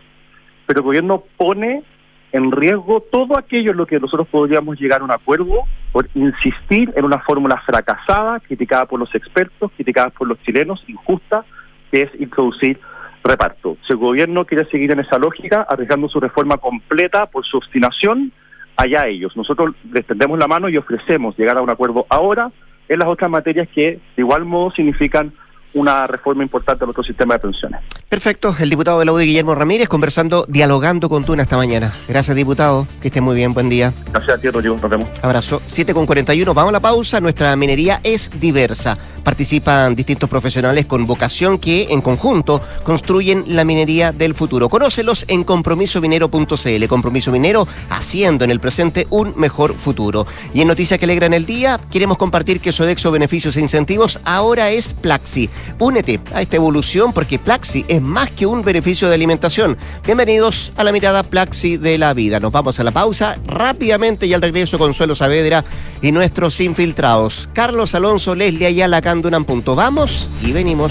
Pero el gobierno pone en riesgo todo aquello en lo que nosotros podríamos llegar a un acuerdo por insistir en una fórmula fracasada, criticada por los expertos, criticada por los chilenos, injusta, que es introducir reparto. Si el gobierno quiere seguir en esa lógica, arriesgando su reforma completa por su obstinación, allá ellos. Nosotros les tendemos la mano y ofrecemos llegar a un acuerdo ahora en las otras materias que de igual modo significan una reforma importante de nuestro sistema de pensiones. Perfecto, el diputado de la UDI, Guillermo Ramírez, conversando, dialogando con Tuna esta mañana. Gracias, diputado, que esté muy bien, buen día. Gracias a ti, Rodrigo, nos vemos. Abrazo. 7 con 41, vamos a la pausa. Nuestra minería es diversa. Participan distintos profesionales con vocación que, en conjunto, construyen la minería del futuro. Conócelos en compromisominero.cl. Compromiso Minero, haciendo en el presente un mejor futuro. Y en Noticias que alegran el día, queremos compartir que Sodexo Beneficios e Incentivos ahora es Plaxi. Únete a esta evolución porque Plaxi es más que un beneficio de alimentación. Bienvenidos a la mirada Plaxi de la vida. Nos vamos a la pausa rápidamente y al regreso Consuelo Saavedra y nuestros infiltrados. Carlos Alonso, Leslie Ayala, Candunan. Punto. Vamos y venimos.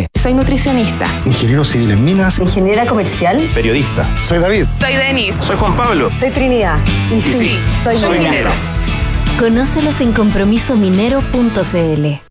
Soy nutricionista. Ingeniero civil en minas. Ingeniera comercial. Periodista. Soy David. Soy Denis. Soy Juan Pablo. Soy Trinidad. Y, sí, sí, soy, soy minero. Conócelos en compromisominero.cl.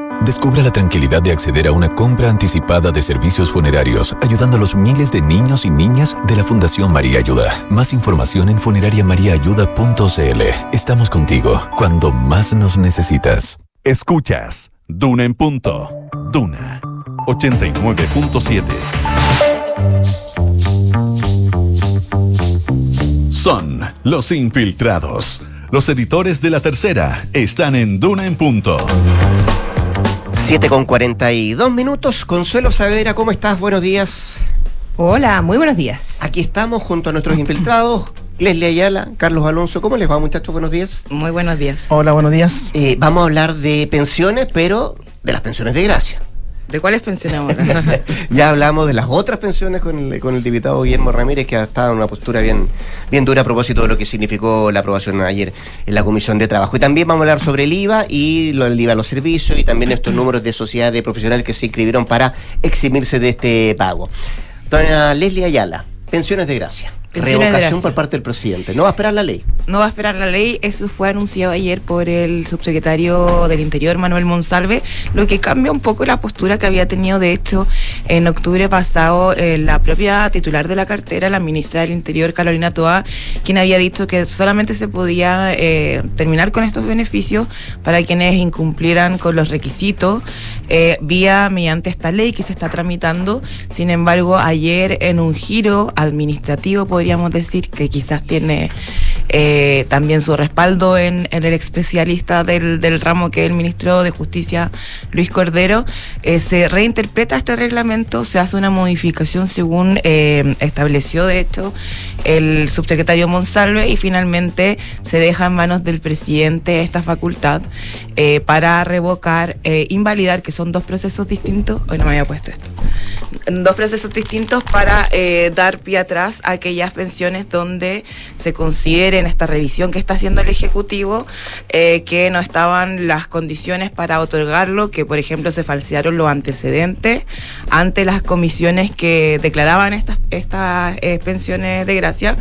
Descubra la tranquilidad de acceder a una compra anticipada de servicios funerarios, ayudando a los miles de niños y niñas de la Fundación María Ayuda. Más información en funerariamariaayuda.cl. Estamos contigo cuando más nos necesitas. Escuchas Duna en punto. Duna 89.7. Son los infiltrados. Los editores de la tercera están en Duna en punto. 7 con 42 minutos. Consuelo Saavedra, ¿cómo estás? Buenos días. Hola, muy buenos días. Aquí estamos junto a nuestros infiltrados. Leslie Ayala, Carlos Alonso, ¿cómo les va muchachos? Buenos días. Muy buenos días. Hola, buenos días. Eh, vamos a hablar de pensiones, pero de las pensiones de gracia. ¿De cuáles pensiones ya hablamos de las otras pensiones con el, con el diputado Guillermo Ramírez, que ha estado en una postura bien, bien dura a propósito de lo que significó la aprobación ayer en la Comisión de Trabajo. Y también vamos a hablar sobre el IVA y lo del IVA a los servicios y también estos números de sociedades de profesionales que se inscribieron para eximirse de este pago. Doña Leslie Ayala, pensiones de gracia. Revocación por parte del presidente. No va a esperar la ley. No va a esperar la ley, eso fue anunciado ayer por el subsecretario del Interior, Manuel Monsalve, lo que cambia un poco la postura que había tenido, de hecho, en octubre pasado, eh, la propia titular de la cartera, la ministra del Interior, Carolina Toa, quien había dicho que solamente se podía eh, terminar con estos beneficios para quienes incumplieran con los requisitos eh, vía mediante esta ley que se está tramitando. Sin embargo, ayer en un giro administrativo, podríamos decir que quizás tiene eh, también su respaldo en, el especialista del, ramo que es el ministro de Justicia, Luis Cordero, eh, se reinterpreta este reglamento, se hace una modificación según eh, estableció de hecho el subsecretario Monsalve y finalmente se deja en manos del presidente esta facultad para revocar, invalidar, que son dos procesos distintos. Hoy no me había puesto esto. Dos procesos distintos para dar pie atrás a aquellas pensiones donde se considere en esta revisión que está haciendo el Ejecutivo eh, que no estaban las condiciones para otorgarlo, que por ejemplo se falsearon los antecedentes ante las comisiones que declaraban estas, estas eh, pensiones de gracia,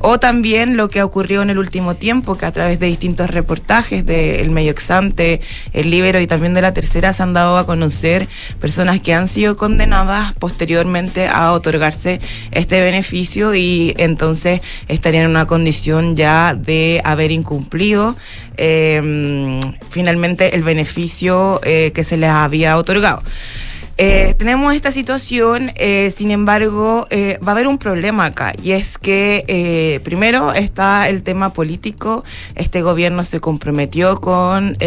o también lo que ocurrió en el último tiempo, que a través de distintos reportajes del medio exante, el libero y también de la tercera se han dado a conocer personas que han sido condenadas posteriormente a otorgarse este beneficio y entonces estarían en una condición ya de haber incumplido eh, finalmente el beneficio eh, que se les había otorgado. Eh, tenemos esta situación, eh, sin embargo, va a haber un problema acá, y es que primero está el tema político, este gobierno se comprometió con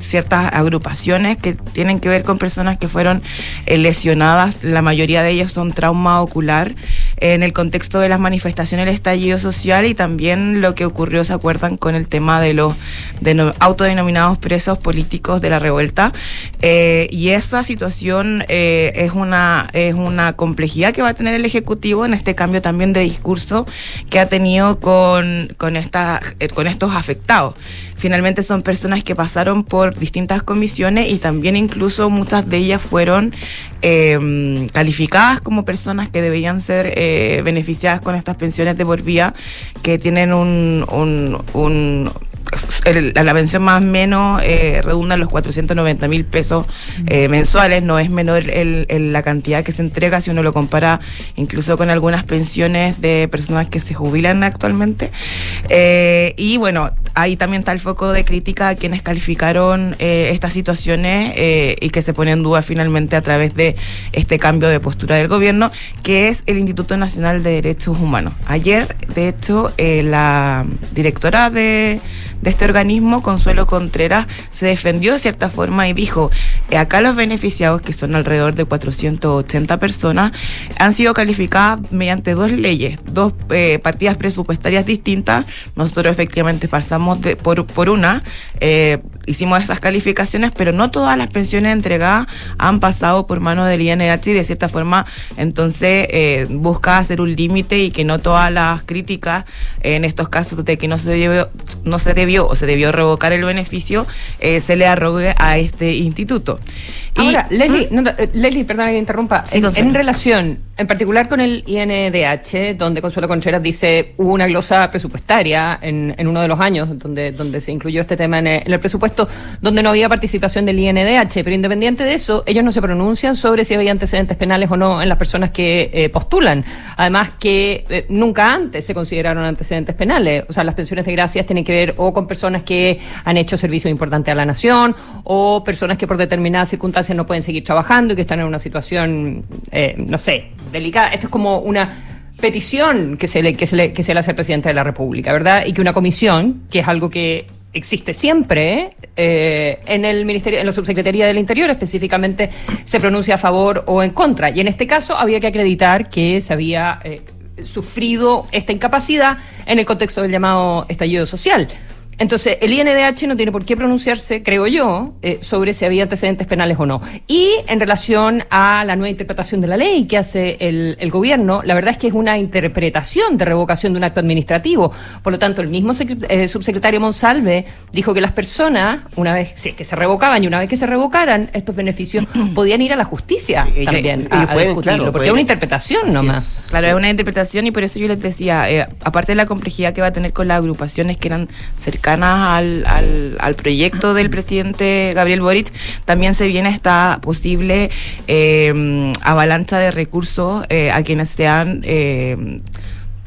ciertas agrupaciones que tienen que ver con personas que fueron lesionadas, la mayoría de ellas son trauma ocular, en el contexto de las manifestaciones del estallido social y también lo que ocurrió, ¿se acuerdan?, con el tema de los deno- autodenominados presos políticos de la revuelta. Eh, y esa situación eh, es, una, es una complejidad que va a tener el Ejecutivo en este cambio también de discurso que ha tenido con, con, esta, eh, con estos afectados. Finalmente son personas que pasaron por distintas comisiones y también incluso muchas de ellas fueron calificadas como personas que debían ser beneficiadas con estas pensiones de por que tienen un, un el- la, pensión más o menos eh, redunda en los 490 mil pesos eh, mensuales, no es menor el- el- la cantidad que se entrega si uno lo compara incluso con algunas pensiones de personas que se jubilan actualmente. Eh, y bueno, ahí también está el foco de crítica a quienes calificaron eh, estas situaciones y que se pone en duda finalmente a través de este cambio de postura del gobierno, que es el Instituto Nacional de Derechos Humanos. Ayer, de hecho, la directora de, de este organismo, Consuelo Contreras, se defendió de cierta forma y dijo, eh, acá los beneficiados, que son alrededor de 480 personas, han sido calificadas mediante dos leyes, dos eh, partidas presupuestarias distintas. Nosotros efectivamente pasamos por, por una, eh, hicimos esas calificaciones, pero no todas las pensiones entregadas han pasado por manos del INH y de cierta forma entonces busca hacer un límite y que no todas las críticas en estos casos de que no se debió, no se debió o se debió revocar el beneficio eh, se le arrogue a este instituto. Y- Ahora, Leslie, no, eh, Leslie, perdona que interrumpa. Sí, en, en relación, en particular con el INDH, donde Consuelo Contreras dice hubo una glosa presupuestaria en, en uno de los años donde, donde se incluyó este tema en el, en el presupuesto, donde no había participación del INDH, pero independiente de eso, ellos no se pronuncian sobre si había antecedentes penales o no en las personas que eh, postulan. Además que eh, nunca antes se consideraron antecedentes penales. O sea, las pensiones de gracias tienen que ver o con personas que han hecho servicio importante a la nación o personas que por determinadas circunstancias no pueden seguir trabajando y que están en una situación, eh, no sé, delicada. Esto es como una petición que se le, que se le, que se le hace al presidente de la República, ¿verdad? Y que una comisión, que es algo que existe siempre eh, en el ministerio, en la subsecretaría del Interior específicamente, se pronuncia a favor o en contra. Y en este caso había que acreditar que se había eh, sufrido esta incapacidad en el contexto del llamado estallido social. Entonces, el INDH no tiene por qué pronunciarse, creo yo, eh, sobre si había antecedentes penales o no. Y en relación a la nueva interpretación de la ley que hace el, el gobierno, la verdad es que es una interpretación de revocación de un acto administrativo. Por lo tanto, el mismo eh, subsecretario Monsalve dijo que las personas, una vez sí, que se revocaban y una vez que se revocaran estos beneficios, podían ir a la justicia también ellos a, a pueden, discutirlo, claro, porque pueden- es una interpretación nomás. Claro, es una interpretación y por eso yo les decía, eh, aparte de la complejidad que va a tener con las agrupaciones que eran cercanas al, al, proyecto del presidente Gabriel Boric, también se viene esta posible eh, avalancha de recursos eh, a quienes sean...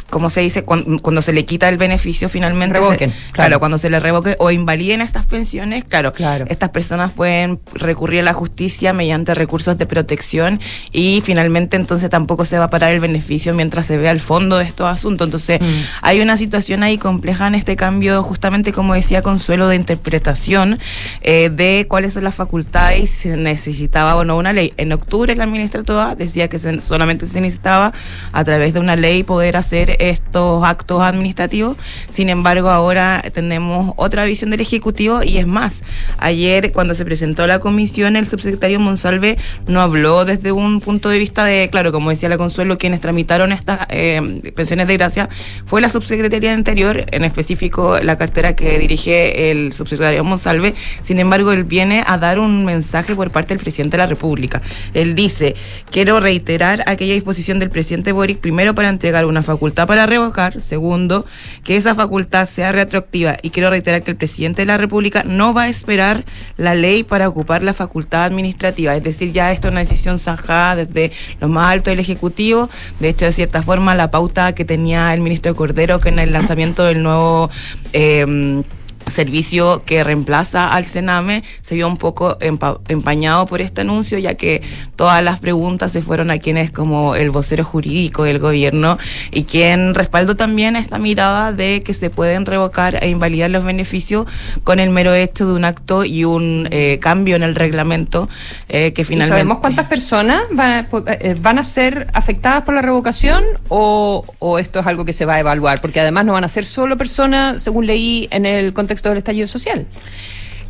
Como se dice, cuando, cuando se le quita el beneficio finalmente. Revoquen, se- claro. claro. cuando se le revoque o invaliden estas pensiones, claro, estas personas pueden recurrir a la justicia mediante recursos de protección y finalmente entonces tampoco se va a parar el beneficio mientras se vea el fondo de estos asuntos. Entonces Mm. hay una situación ahí compleja en este cambio, justamente como decía Consuelo, de interpretación eh, de cuáles son las facultades y si se necesitaba o no una ley. En octubre la ministra Toa decía que se- solamente se necesitaba a través de una ley poder hacer estos actos administrativos. Sin embargo, ahora tenemos otra visión del Ejecutivo y es más, ayer cuando se presentó la comisión, el subsecretario Monsalve no habló desde un punto de vista de, claro, como decía la Consuelo, quienes tramitaron estas eh, pensiones de gracia fue la subsecretaría de Interior, en específico la cartera que dirige el subsecretario Monsalve. Sin embargo, él viene a dar un mensaje por parte del presidente de la República. Él dice, quiero reiterar aquella disposición del presidente Boric, primero para entregar una facultad para revocar, segundo, que esa facultad sea retroactiva. Y quiero reiterar que el presidente de la República no va a esperar la ley para ocupar la facultad administrativa, es decir, ya esto es una decisión zanjada desde lo más alto del Ejecutivo, de hecho, de cierta forma, la pauta que tenía el ministro Cordero que en el lanzamiento del nuevo... eh, servicio que reemplaza al Sename se vio un poco empa- empañado por este anuncio, ya que todas las preguntas se fueron a quien es como el vocero jurídico del gobierno y quien respaldó también esta mirada de que se pueden revocar e invalidar los beneficios con el mero hecho de un acto y un eh, cambio en el reglamento eh, que ¿Y finalmente... ¿Sabemos cuántas personas van, a- eh, van a ser afectadas por la revocación o, o esto es algo que se va a evaluar? Porque además no van a ser solo personas, según leí, en el contexto del estallido social.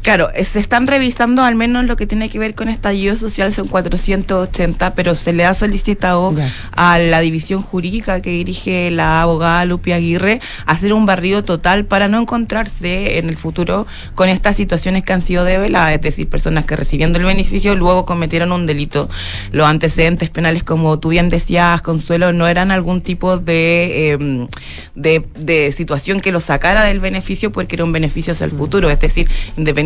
Claro, eh, se están revisando al menos lo que tiene que ver con estallido social, son 480, pero se le ha solicitado a la división jurídica que dirige la abogada Lupi Aguirre hacer un barrido total para no encontrarse en el futuro con estas situaciones que han sido develadas, es decir, personas que recibiendo el beneficio luego cometieron un delito. Los antecedentes penales, como tú bien decías, Consuelo, no eran algún tipo de, eh, de, de situación que lo sacara del beneficio porque era un beneficio hacia el futuro, es decir,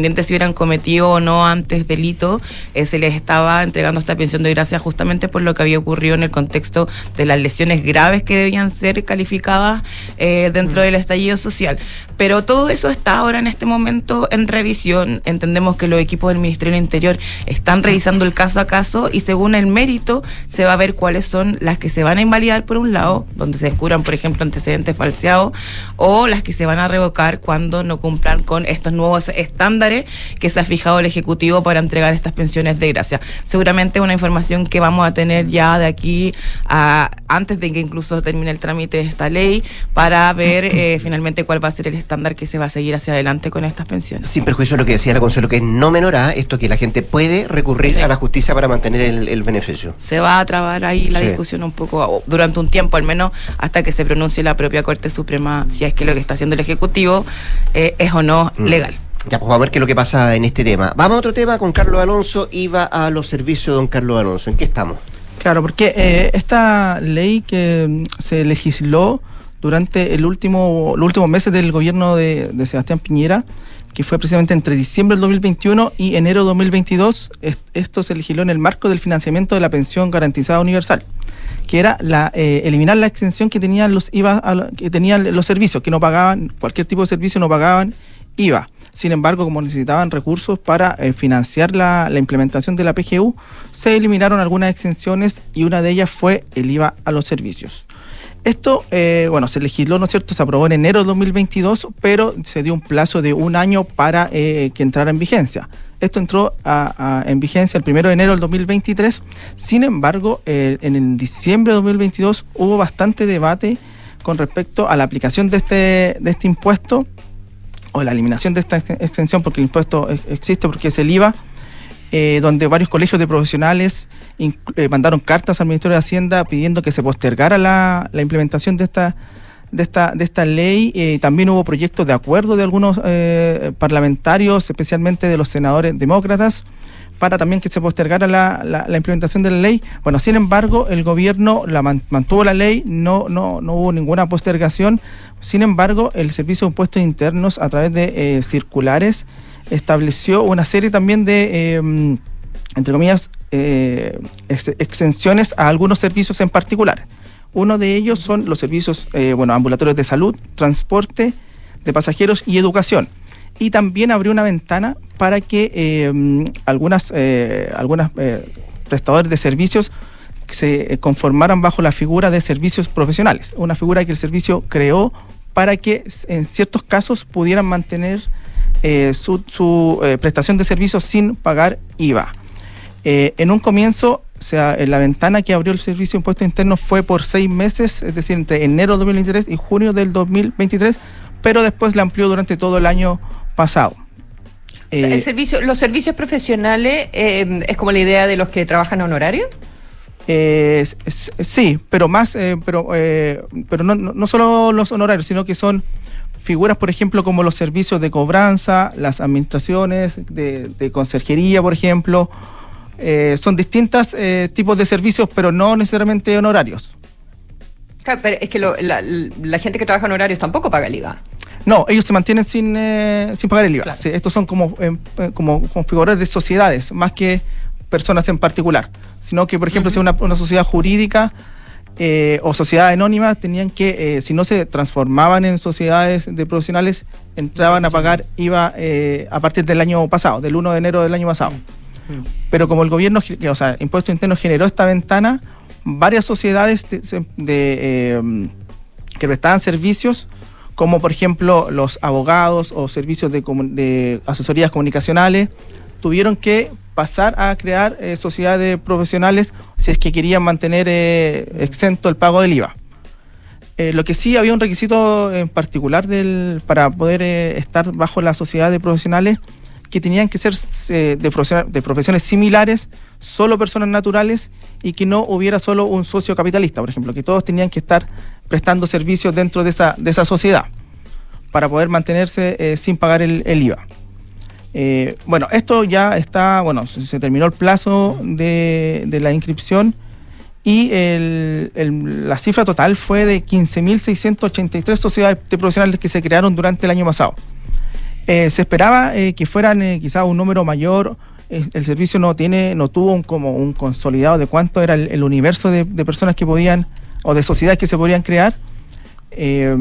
independiente si hubieran cometido o no antes delito, eh, se les estaba entregando esta pensión de gracia justamente por lo que había ocurrido en el contexto de las lesiones graves que debían ser calificadas eh, dentro del estallido social. Pero todo eso está ahora en este momento en revisión. Entendemos que los equipos del Ministerio del Interior están revisando el caso a caso y según el mérito se va a ver cuáles son las que se van a invalidar por un lado, donde se descubran, por ejemplo, antecedentes falseados, o las que se van a revocar cuando no cumplan con estos nuevos estándares que se ha fijado el Ejecutivo para entregar estas pensiones de gracia. Seguramente una información que vamos a tener ya de aquí a antes de que incluso termine el trámite de esta ley para ver eh, finalmente cuál va a ser el estándar que se va a seguir hacia adelante con estas pensiones. Sin perjuicio de lo que decía la Consuelo, que es no menor a esto que la gente puede recurrir a la justicia para mantener el, el beneficio. se va a trabar ahí la Sí. discusión un poco durante un tiempo al menos hasta que se pronuncie la propia Corte Suprema si es que lo que está haciendo el Ejecutivo eh, es o no Mm. legal. Ya, pues vamos a ver qué es lo que pasa en este tema. Vamos a otro tema con Carlos Alonso. Iba a los servicios de don Carlos Alonso. ¿En qué estamos? Claro, porque eh, esta ley que mm, se legisló durante el último, los últimos meses del gobierno de, Sebastián Piñera, que fue precisamente entre diciembre del 2021 y enero del 2022, es- esto se legisló en el marco del financiamiento de la pensión garantizada universal, que era eh, eliminar la exención que tenían los IVA, a que tenían los servicios, que no pagaban, cualquier tipo de servicio no pagaban IVA. Sin embargo, como necesitaban recursos para eh, financiar la, implementación de la PGU, se eliminaron algunas exenciones y una de ellas fue el IVA a los servicios. Esto, eh, bueno, se legisló, ¿no es cierto? Se aprobó en enero de 2022, pero se dio un plazo de un año para eh, que entrara en vigencia. Esto entró en vigencia el primero de enero del 2023. Sin embargo, en diciembre de 2022 hubo bastante debate con respecto a la aplicación de este, de este impuesto o la eliminación de esta ex- exención, porque el impuesto ex- existe, porque es el IVA, eh, donde varios colegios de profesionales eh, mandaron cartas al Ministerio de Hacienda pidiendo que se postergara la, la implementación de esta de esta, de esta ley. Eh, también hubo proyectos de acuerdo de algunos eh, parlamentarios, especialmente de los senadores demócratas, para también que se postergara la, la- implementación de la ley. Bueno, sin embargo, el gobierno la man- mantuvo la ley, no, no, no hubo ninguna postergación. Sin embargo, el Servicio de Impuestos Internos, a través de eh, circulares, estableció una serie también de, eh, entre comillas, eh, ex- exenciones a algunos servicios en particular. Uno de ellos son los servicios, eh, bueno, ambulatorios de salud, transporte de pasajeros y educación. Y también abrió una ventana para que eh, algunas, eh, algunas eh, prestadores de servicios se eh, conformaran bajo la figura de servicios profesionales, una figura que el servicio creó para que en ciertos casos pudieran mantener su, prestación de servicios sin pagar IVA. En un comienzo, o sea, la ventana que abrió el Servicio de Impuestos Internos fue por seis meses, es decir, entre enero de 2023 y junio del 2023, pero después la amplió durante todo el año pasado. Sea, Eh, el servicio, los servicios profesionales eh, es como la idea de los que trabajan a honorario. Eh, sí, pero más, pero, pero no, no, solo los honorarios, sino que son figuras, por ejemplo, como los servicios de cobranza, las administraciones de, de conserjería, por ejemplo. Son distintos tipos de servicios, pero no necesariamente honorarios. Claro, pero es que lo- la, la gente que trabaja en horarios tampoco paga el IVA. No, ellos se mantienen sin, eh, sin pagar el IVA. Sí, estos son como, eh, eh, como configuradores de sociedades, más que personas en particular. Sino que, por ejemplo, si una, una sociedad jurídica eh, o sociedad anónima, tenían que, eh, si no se transformaban en sociedades de profesionales, entraban a pagar IVA eh, a partir del año pasado, del 1 de enero del año pasado. Pero como el gobierno, o sea, Impuesto Interno generó esta ventana, varias sociedades de, se- de, que prestaban servicios, como por ejemplo los abogados o servicios de, asesorías comunicacionales, tuvieron que pasar a crear eh, sociedades profesionales si es que querían mantener eh, exento el pago del IVA. Eh, lo que sí había un requisito en particular del, para poder eh, estar bajo la sociedad de profesionales que tenían que ser de, de profesiones similares, solo personas naturales y que no hubiera solo un socio capitalista, por ejemplo, que todos tenían que estar prestando servicios dentro de esa, de esa sociedad para poder mantenerse eh, sin pagar el, IVA. Eh, bueno, esto ya está, bueno, se, terminó el plazo de, de la inscripción y el- la cifra total fue de 15.683 sociedades de profesionales que se crearon durante el año pasado. Eh, se esperaba que fueran quizás un número mayor. El servicio no tiene, no tuvo un, como un consolidado de cuánto era el, universo de personas que podían o de sociedades que se podrían crear. Eh,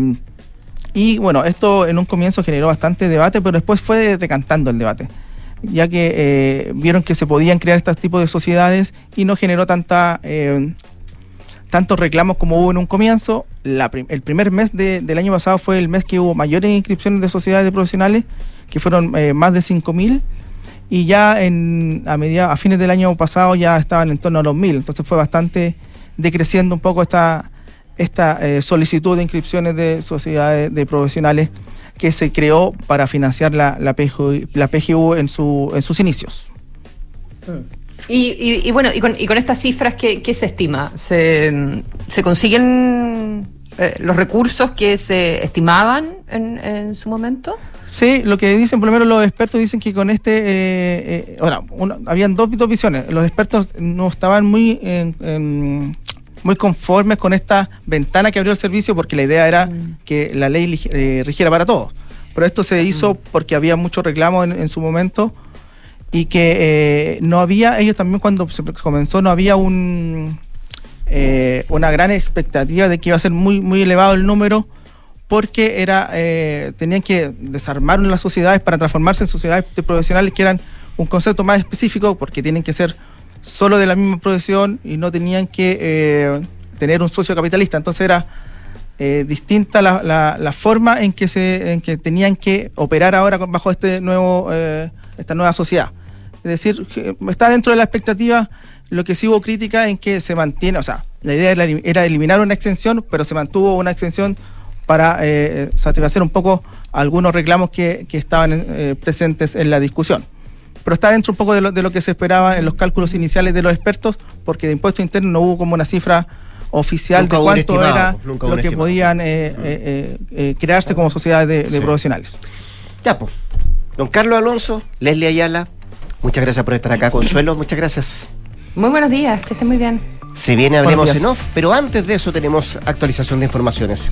y bueno, esto en un comienzo generó bastante debate, pero después fue decantando el debate, ya que eh, vieron que se podían crear estos tipos de sociedades y no generó tanta eh, tantos reclamos como hubo en un comienzo. El primer mes de- del año pasado fue el mes que hubo mayores inscripciones de sociedades de profesionales, que fueron más de 5.000, y ya en, a, media, a fines del año pasado ya estaban en torno a los 1.000, entonces fue bastante decreciendo un poco esta, esta eh, solicitud de inscripciones de sociedades de profesionales que se creó para financiar la, la, PGU, la PGU en, su, en sus inicios. Y, y- y bueno, y con, y con estas cifras, ¿qué, qué se estima? ¿Se, se consiguen eh, los recursos que se estimaban en, en su momento? Sí, lo que dicen, por lo menos los expertos dicen que con este, eh, eh, ahora, uno- habían dos, dos visiones. Los expertos no estaban muy, muy conformes con esta ventana que abrió el servicio porque la idea era que la ley eh, rigiera para todos. Pero esto se hizo porque había mucho reclamo en, en su momento y que eh, no había, ellos también cuando se comenzó no había un, eh, una gran expectativa de que iba a ser muy, muy elevado el número porque era eh, tenían que desarmar las sociedades para transformarse en sociedades de profesionales que eran un concepto más específico porque tienen que ser solo de la misma profesión y no tenían que eh, tener un socio capitalista. Entonces era distinta la, la- forma en que se en que tenían que operar ahora bajo este nuevo esta nueva sociedad. Es decir, está dentro de la expectativa. Lo que sí hubo crítica en que se mantiene, o sea, la idea era, eliminar una exención, pero se mantuvo una exención para eh, satisfacer un poco algunos reclamos que, que estaban eh, presentes en la discusión. Pero está dentro un poco de lo, de lo que se esperaba en los cálculos iniciales de los expertos, porque de impuesto interno no hubo como una cifra oficial Nunca de cuánto era lo que estimado. podían eh, eh, eh, eh, crearse como sociedades de, de Sí. profesionales. Ya, pues. Don Carlos Alonso, Leslie Ayala, muchas gracias por estar acá. Consuelo, muchas gracias. Muy buenos días, que estén muy bien. Se viene Hablemos en Off, pero antes de eso tenemos actualización de informaciones.